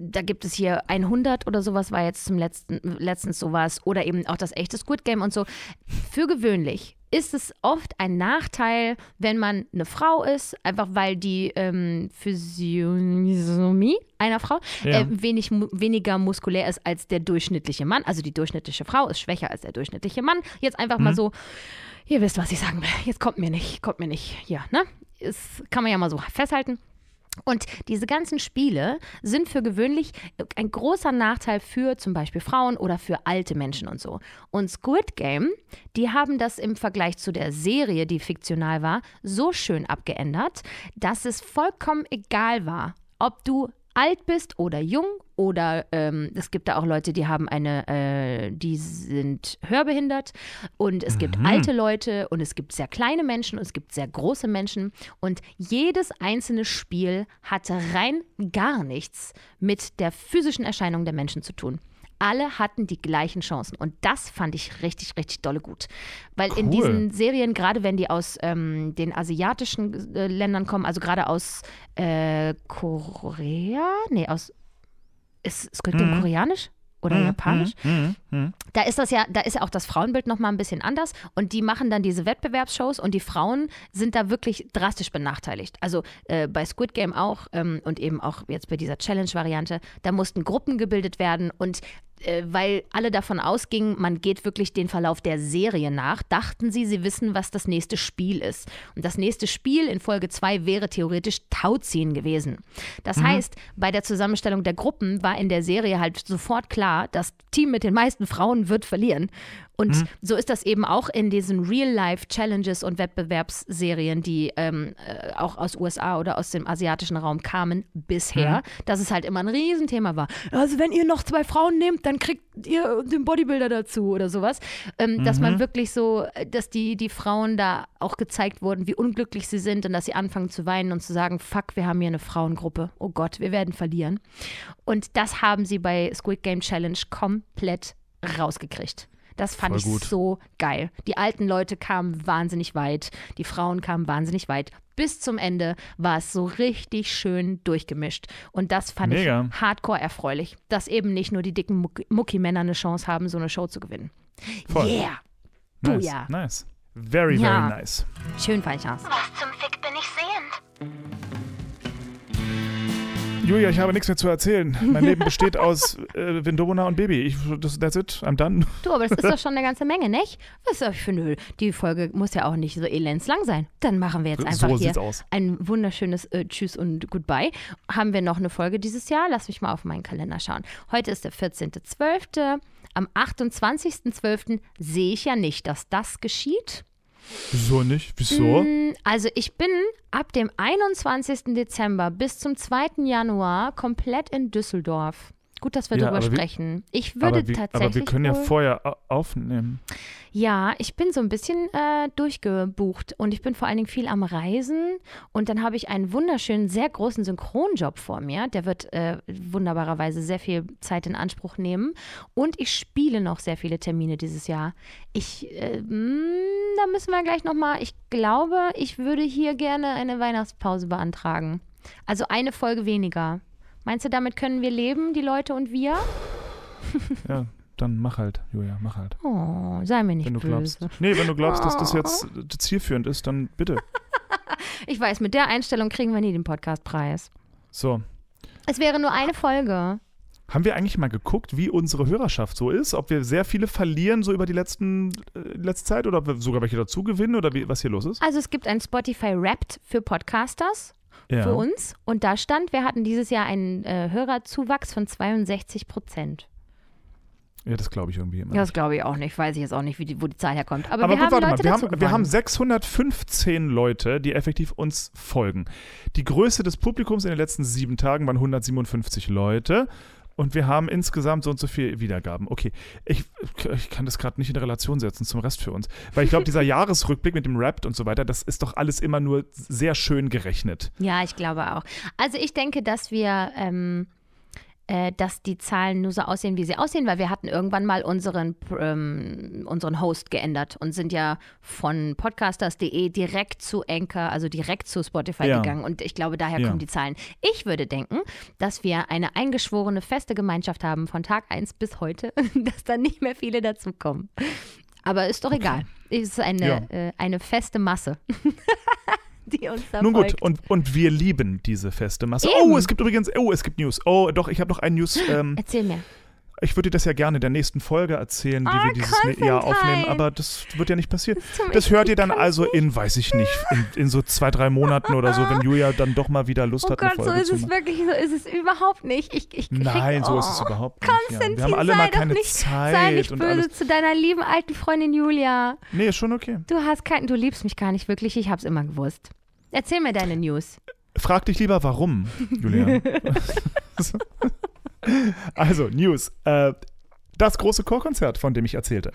da gibt es hier 100 oder sowas, war jetzt zum letzten, letztens sowas. Oder eben auch das echte Squid Game und so. Für gewöhnlich ist es oft ein Nachteil, wenn man eine Frau ist, einfach weil die ähm, Physiognomie einer Frau Ja. äh, wenig, weniger muskulär ist als der durchschnittliche Mann. Also die durchschnittliche Frau ist schwächer als der durchschnittliche Mann. Jetzt einfach mal so, ihr wisst, was ich sagen will. Jetzt kommt mir nicht, kommt mir nicht hier, ne? Das kann man ja mal so festhalten. Und diese ganzen Spiele sind für gewöhnlich ein großer Nachteil für zum Beispiel Frauen oder für alte Menschen und so. Und Squid Game, die haben das im Vergleich zu der Serie, die fiktional war, so schön abgeändert, dass es vollkommen egal war, ob du alt bist oder jung oder ähm, es gibt da auch Leute, die haben eine, äh, die sind hörbehindert und es gibt alte Leute und es gibt sehr kleine Menschen und es gibt sehr große Menschen und jedes einzelne Spiel hatte rein gar nichts mit der physischen Erscheinung der Menschen zu tun. Alle hatten die gleichen Chancen und das fand ich richtig, richtig dolle gut. Weil in Cool. diesen Serien, gerade wenn die aus ähm, den asiatischen äh, Ländern kommen, also gerade aus äh, Korea, nee, aus, ist Squid Game koreanisch oder japanisch? Mhm, mhm. Da ist das ja, da ist ja auch das Frauenbild nochmal ein bisschen anders und die machen dann diese Wettbewerbsshows und die Frauen sind da wirklich drastisch benachteiligt. Also äh, bei Squid Game auch ähm, und eben auch jetzt bei dieser Challenge-Variante, da mussten Gruppen gebildet werden und weil alle davon ausgingen, man geht wirklich den Verlauf der Serie nach, dachten sie, sie wissen, was das nächste Spiel ist. Und das nächste Spiel in Folge 2 wäre theoretisch Tauziehen gewesen. Das heißt, bei der Zusammenstellung der Gruppen war in der Serie halt sofort klar, das Team mit den meisten Frauen wird verlieren. Und so ist das eben auch in diesen Real-Life-Challenges und Wettbewerbsserien, die ähm, äh, auch aus USA oder aus dem asiatischen Raum kamen bisher, dass es halt immer ein Riesenthema war. Also wenn ihr noch zwei Frauen nehmt, dann kriegt ihr den Bodybuilder dazu oder sowas. Ähm, Dass man wirklich so, dass die, die Frauen da auch gezeigt wurden, wie unglücklich sie sind und dass sie anfangen zu weinen und zu sagen, fuck, wir haben hier eine Frauengruppe. Oh Gott, wir werden verlieren. Und das haben sie bei Squid Game Challenge komplett rausgekriegt. Das fand Voll ich gut. so geil. Die alten Leute kamen wahnsinnig weit, die Frauen kamen wahnsinnig weit. Bis zum Ende war es so richtig schön durchgemischt. Und das fand Mega. ich hardcore erfreulich, dass eben nicht nur die dicken Muck- Muckimänner eine Chance haben, so eine Show zu gewinnen. Voll. Yeah! Nice, ja. nice. Very, Ja. very nice. Schön fand ich das. Was zum Fick bin ich sehend? Julia, ich habe nichts mehr zu erzählen. Mein Leben <laughs> besteht aus äh, Windobona und Baby. Ich, das, that's it. I'm done. Du, aber das ist doch <laughs> schon eine ganze Menge, nicht? Was ich finde, die Folge muss ja auch nicht so elendslang sein. Dann machen wir jetzt einfach so hier aus. ein wunderschönes äh, Tschüss und Goodbye. Haben wir noch eine Folge dieses Jahr? Lass mich mal auf meinen Kalender schauen. Heute ist der 14.12. Am 28.12. sehe ich ja nicht, dass das geschieht. Wieso nicht? Wieso? Mm, Also ich bin ab dem 21. Dezember bis zum 2. Januar komplett in Düsseldorf. Gut, dass wir Ja, darüber aber wie- sprechen. Ich würde aber, wie, tatsächlich. aber wir können ja vorher au- aufnehmen. Ja, ich bin so ein bisschen äh, durchgebucht und ich bin vor allen Dingen viel am Reisen und dann habe ich einen wunderschönen, sehr großen Synchronjob vor mir. Der wird äh, wunderbarerweise sehr viel Zeit in Anspruch nehmen und ich spiele noch sehr viele Termine dieses Jahr. Ich, äh, mh, da müssen wir gleich nochmal, ich glaube, ich würde hier gerne eine Weihnachtspause beantragen. Also eine Folge weniger. Meinst du, damit können wir leben, die Leute und wir? <laughs> Ja, dann mach halt, Julia, mach halt. Oh, sei mir nicht Wenn du böse. glaubst. Nee, wenn du glaubst, dass das jetzt <laughs> zielführend ist, dann bitte. <laughs> Ich weiß, mit der Einstellung kriegen wir nie den Podcastpreis. So. Es wäre nur eine Folge. Haben wir eigentlich mal geguckt, wie unsere Hörerschaft so ist? Ob wir sehr viele verlieren, so über die letzten, äh, letzte Zeit, oder ob wir sogar welche dazu gewinnen, oder wie, was hier los ist? Also es gibt ein Spotify Wrapped für Podcasters Ja. für uns. Und da stand, wir hatten dieses Jahr einen äh, Hörerzuwachs von 62 Prozent. Ja, das glaube ich irgendwie immer. Ja, das glaube ich auch nicht. Weiß ich jetzt auch nicht, wie die, wo die Zahl herkommt. Aber, Aber wir gut, haben warte Leute mal, wir dazu haben, wir haben gewonnen. 615 Leute, die effektiv uns folgen. Die Größe des Publikums in den letzten sieben Tagen waren 157 Leute. Und wir haben insgesamt so und so viel Wiedergaben. Okay, ich, ich kann das gerade nicht in Relation setzen zum Rest für uns. Weil ich glaube, dieser <laughs> Jahresrückblick mit dem Rap und so weiter, das ist doch alles immer nur sehr schön gerechnet. Ja, ich glaube auch. Also ich denke, dass wir, ähm, äh, dass die Zahlen nur so aussehen, wie sie aussehen, weil wir hatten irgendwann mal unseren, ähm, unseren Host geändert und sind ja von podcasters.de direkt zu Anchor, also direkt zu Spotify Ja. gegangen. Und ich glaube, daher Ja. kommen die Zahlen. Ich würde denken, dass wir eine eingeschworene feste Gemeinschaft haben von Tag 1 bis heute, <laughs> dass da nicht mehr viele dazukommen. Aber ist doch egal. Es ist eine, Ja. äh, eine feste Masse. <laughs> Die uns da Nun gut, folgt. und, und wir lieben diese feste Masse. Eben. Oh, es gibt übrigens, oh, es gibt News. Oh, doch, ich habe noch ein News. Ähm, Erzähl mir. Ich würde dir das ja gerne in der nächsten Folge erzählen, wie Ah, wir dieses Jahr aufnehmen, aber das wird ja nicht passieren. Das hört ihr dann also in, weiß ich nicht, in, in so zwei, drei Monaten oder so, wenn <laughs> Julia dann doch mal wieder Lust Oh hat, eine Gott, so ist es wirklich, so ist es überhaupt nicht. Ich, ich krieg, Nein, so ist oh, es überhaupt nicht. Ja. Konstantin, Wir haben alle sei mal doch keine nicht, Zeit sei nicht böse alles. zu deiner lieben alten Freundin Julia. Nee, ist schon okay. Du hast keinen, du liebst mich gar nicht wirklich, ich hab's immer gewusst. Erzähl mir deine News. Frag dich lieber, warum, Julia. <laughs> <laughs> also, News. Äh, das große Chorkonzert, von dem ich erzählte.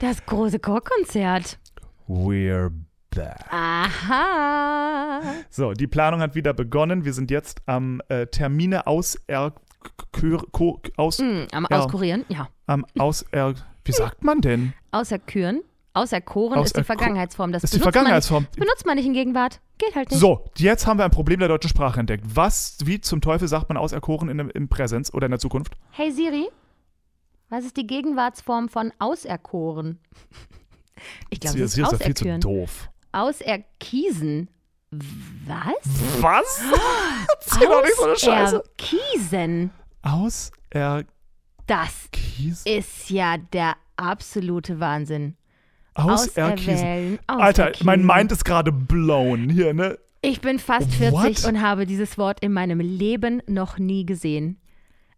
Das große Chorkonzert. We're back. Aha. So, die Planung hat wieder begonnen. Wir sind jetzt am äh, Termine auser, ko- aus, Hm, am. Auskurieren, ja. am auser, wie sagt man denn? Außer Küren. Außer Koren ist die Auserko- Vergangenheitsform. Das ist die Vergangenheitsform. Man nicht, das benutzt man nicht in Gegenwart. Geht halt nicht. So, jetzt haben wir ein Problem der deutschen Sprache entdeckt. Was, wie zum Teufel sagt man auserkoren in, im Präsenz oder in der Zukunft? Hey Siri, was ist die Gegenwartsform von auserkoren? <laughs> Ich glaube, das ist ist viel zu doof. Auserkiesen. Was? Was? <gasps> Erzähl doch nicht so eine Scheiße. Auserkiesen. Auserkies. Das ist ja der absolute Wahnsinn. Auserkiesen. Alter, mein. Mind ist gerade blown hier, ne? Ich bin fast 40 What? und habe dieses Wort in meinem Leben noch nie gesehen.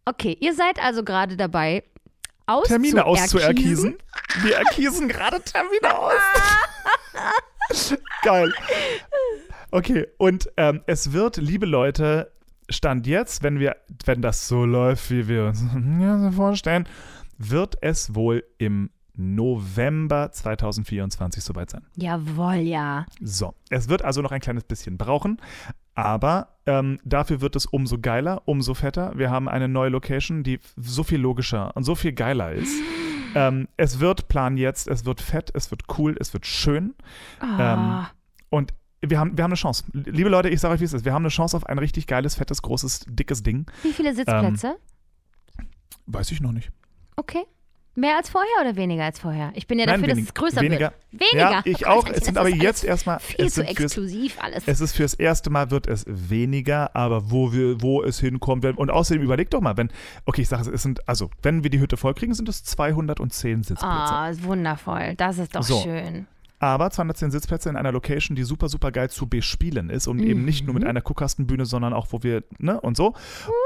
Okay, ihr seid also gerade dabei, Termine auszuerkiesen. Wir erkiesen gerade Termine aus. <laughs> Geil. Okay, und ähm, es wird, liebe Leute, Stand jetzt, wenn wir, wenn das so läuft, wie wir uns <laughs> vorstellen, wird es wohl im November 2024 soweit sein. Jawohl, ja. So, es wird also noch ein kleines bisschen brauchen, aber ähm, dafür wird es umso geiler, umso fetter. Wir haben eine neue Location, die so viel logischer und so viel geiler ist. <gasps> ähm, es wird Plan jetzt, es wird fett, es wird cool, es wird schön. Ähm, und wir haben, wir haben eine Chance. Liebe Leute, ich sage euch, wie es ist. Wir haben eine Chance auf ein richtig geiles, fettes, großes, dickes Ding. Wie viele Sitzplätze? Weiß ich noch nicht. okay. Mehr als vorher oder weniger als vorher? Ich bin ja dafür, Nein, dass wenig- es größer weniger. wird. Weniger. Ja, ich Oh auch. Es sind aber jetzt erstmal. Viel es zu sind fürs, exklusiv alles. es ist fürs erste Mal wird es weniger, aber wo wir, wo es hinkommt. Wenn, und außerdem überleg doch mal, wenn, okay, ich sage es, sind, also, wenn wir die Hütte vollkriegen, sind es 210 Sitzplätze. Ah, ist wundervoll. Das ist doch So. schön. Aber 210 Sitzplätze in einer Location, die super, super geil zu bespielen ist und eben nicht nur Mhm. mit einer Guckkastenbühne, sondern auch, wo wir, ne, und so.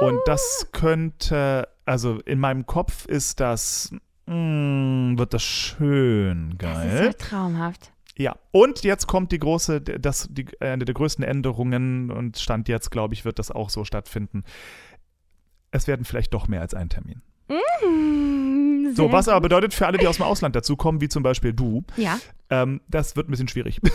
Und das könnte, also in meinem Kopf ist das, mh, wird das schön Das ist geil. ja traumhaft. Ja, und jetzt kommt die große, das, die, eine der größten Änderungen und Stand jetzt, glaube ich, wird das auch so stattfinden. Es werden vielleicht doch mehr als ein Termin. Mm, So, was aber bedeutet für alle, die aus dem Ausland dazukommen, wie zum Beispiel du, Ja. ähm, das wird ein bisschen schwierig. <laughs>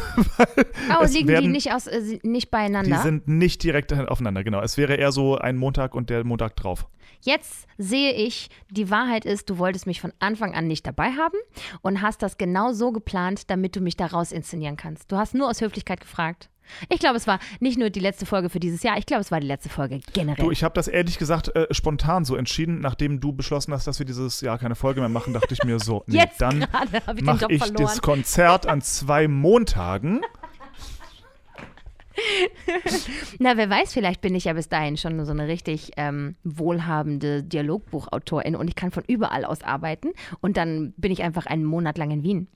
Oh, liegen die werden- nicht, aus, äh, nicht Die beieinander? sind nicht direkt aufeinander, genau. Es wäre eher so ein Montag und der Montag drauf. Jetzt sehe ich, die Wahrheit ist, du wolltest mich von Anfang an nicht dabei haben und hast das genau so geplant, damit du mich daraus inszenieren kannst. Du hast nur aus Höflichkeit gefragt. Ich glaube, es war nicht nur die letzte Folge für dieses Jahr, ich glaube, es war die letzte Folge generell. Du, ich habe das ehrlich gesagt äh, spontan so entschieden, nachdem du beschlossen hast, dass wir dieses Jahr keine Folge mehr machen, dachte ich mir so, <laughs> nee, Jetzt dann ich mache ich verloren. das Konzert an zwei Montagen. <laughs> Na, wer weiß, vielleicht bin ich ja bis dahin schon so eine richtig ähm, wohlhabende Dialogbuchautorin und ich kann von überall aus arbeiten und dann bin ich einfach einen Monat lang in Wien.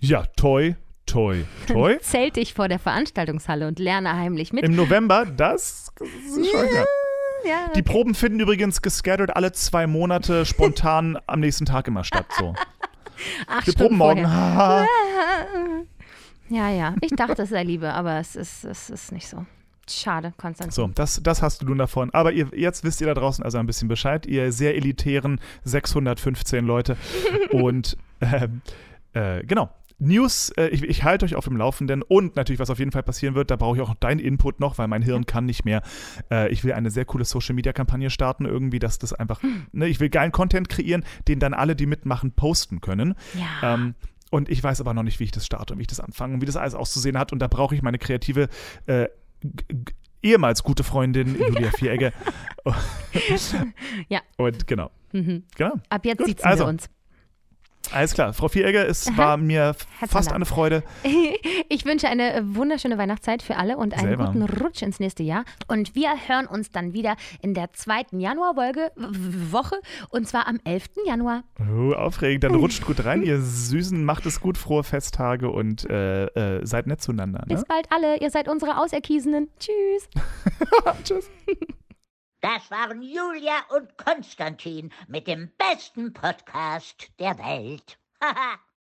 Ja, toi, toi, toi. <laughs> Zählte ich vor der Veranstaltungshalle und lerne heimlich mit. Im November, das, das ist schon ja, Die Proben finden übrigens gescattert alle zwei Monate spontan <laughs> am nächsten Tag immer statt. So. acht Wir Stunden proben morgen. <laughs> Ja, ja. Ich dachte, es sei Liebe, aber es ist, es ist nicht so. Schade, Konstantin. So, das, das hast du nun davon. Aber ihr, jetzt wisst ihr da draußen also ein bisschen Bescheid. Ihr sehr elitären 615 Leute. Und ähm, äh, genau. News, äh, ich, ich halte euch auf dem Laufenden und natürlich, was auf jeden Fall passieren wird, da brauche ich auch deinen Input noch, weil mein Hirn kann nicht mehr. Äh, ich will eine sehr coole Social-Media-Kampagne starten, irgendwie, dass das einfach, ne, ich will geilen Content kreieren, den dann alle, die mitmachen, posten können. Ja. Ähm, und ich weiß aber noch nicht, wie ich das starte und wie ich das anfange und wie das alles auszusehen hat. Und da brauche ich meine kreative, äh, ehemals gute Freundin Julia Vieregge. <laughs> <laughs> Ja. Und genau. Mhm. Genau. Ab jetzt Gut, sitzen also. wir uns. Alles klar. Frau Vieregge, es war mir Herzlichen fast eine Freude. <laughs> Ich wünsche eine wunderschöne Weihnachtszeit für alle und einen Selber. guten Rutsch ins nächste Jahr. Und wir hören uns dann wieder in der zweiten Januarwoche Woche und zwar am 11. Januar. Oh, aufregend. Dann <laughs> rutscht gut rein, ihr Süßen. Macht es gut, frohe Festtage und äh, äh, seid nett zueinander. Bis Ne? bald alle. Ihr seid unsere Auserkiesenen. Tschüss. <laughs> Tschüss. Das waren Julia und Konstantin mit dem besten Podcast der Welt. Haha. <laughs>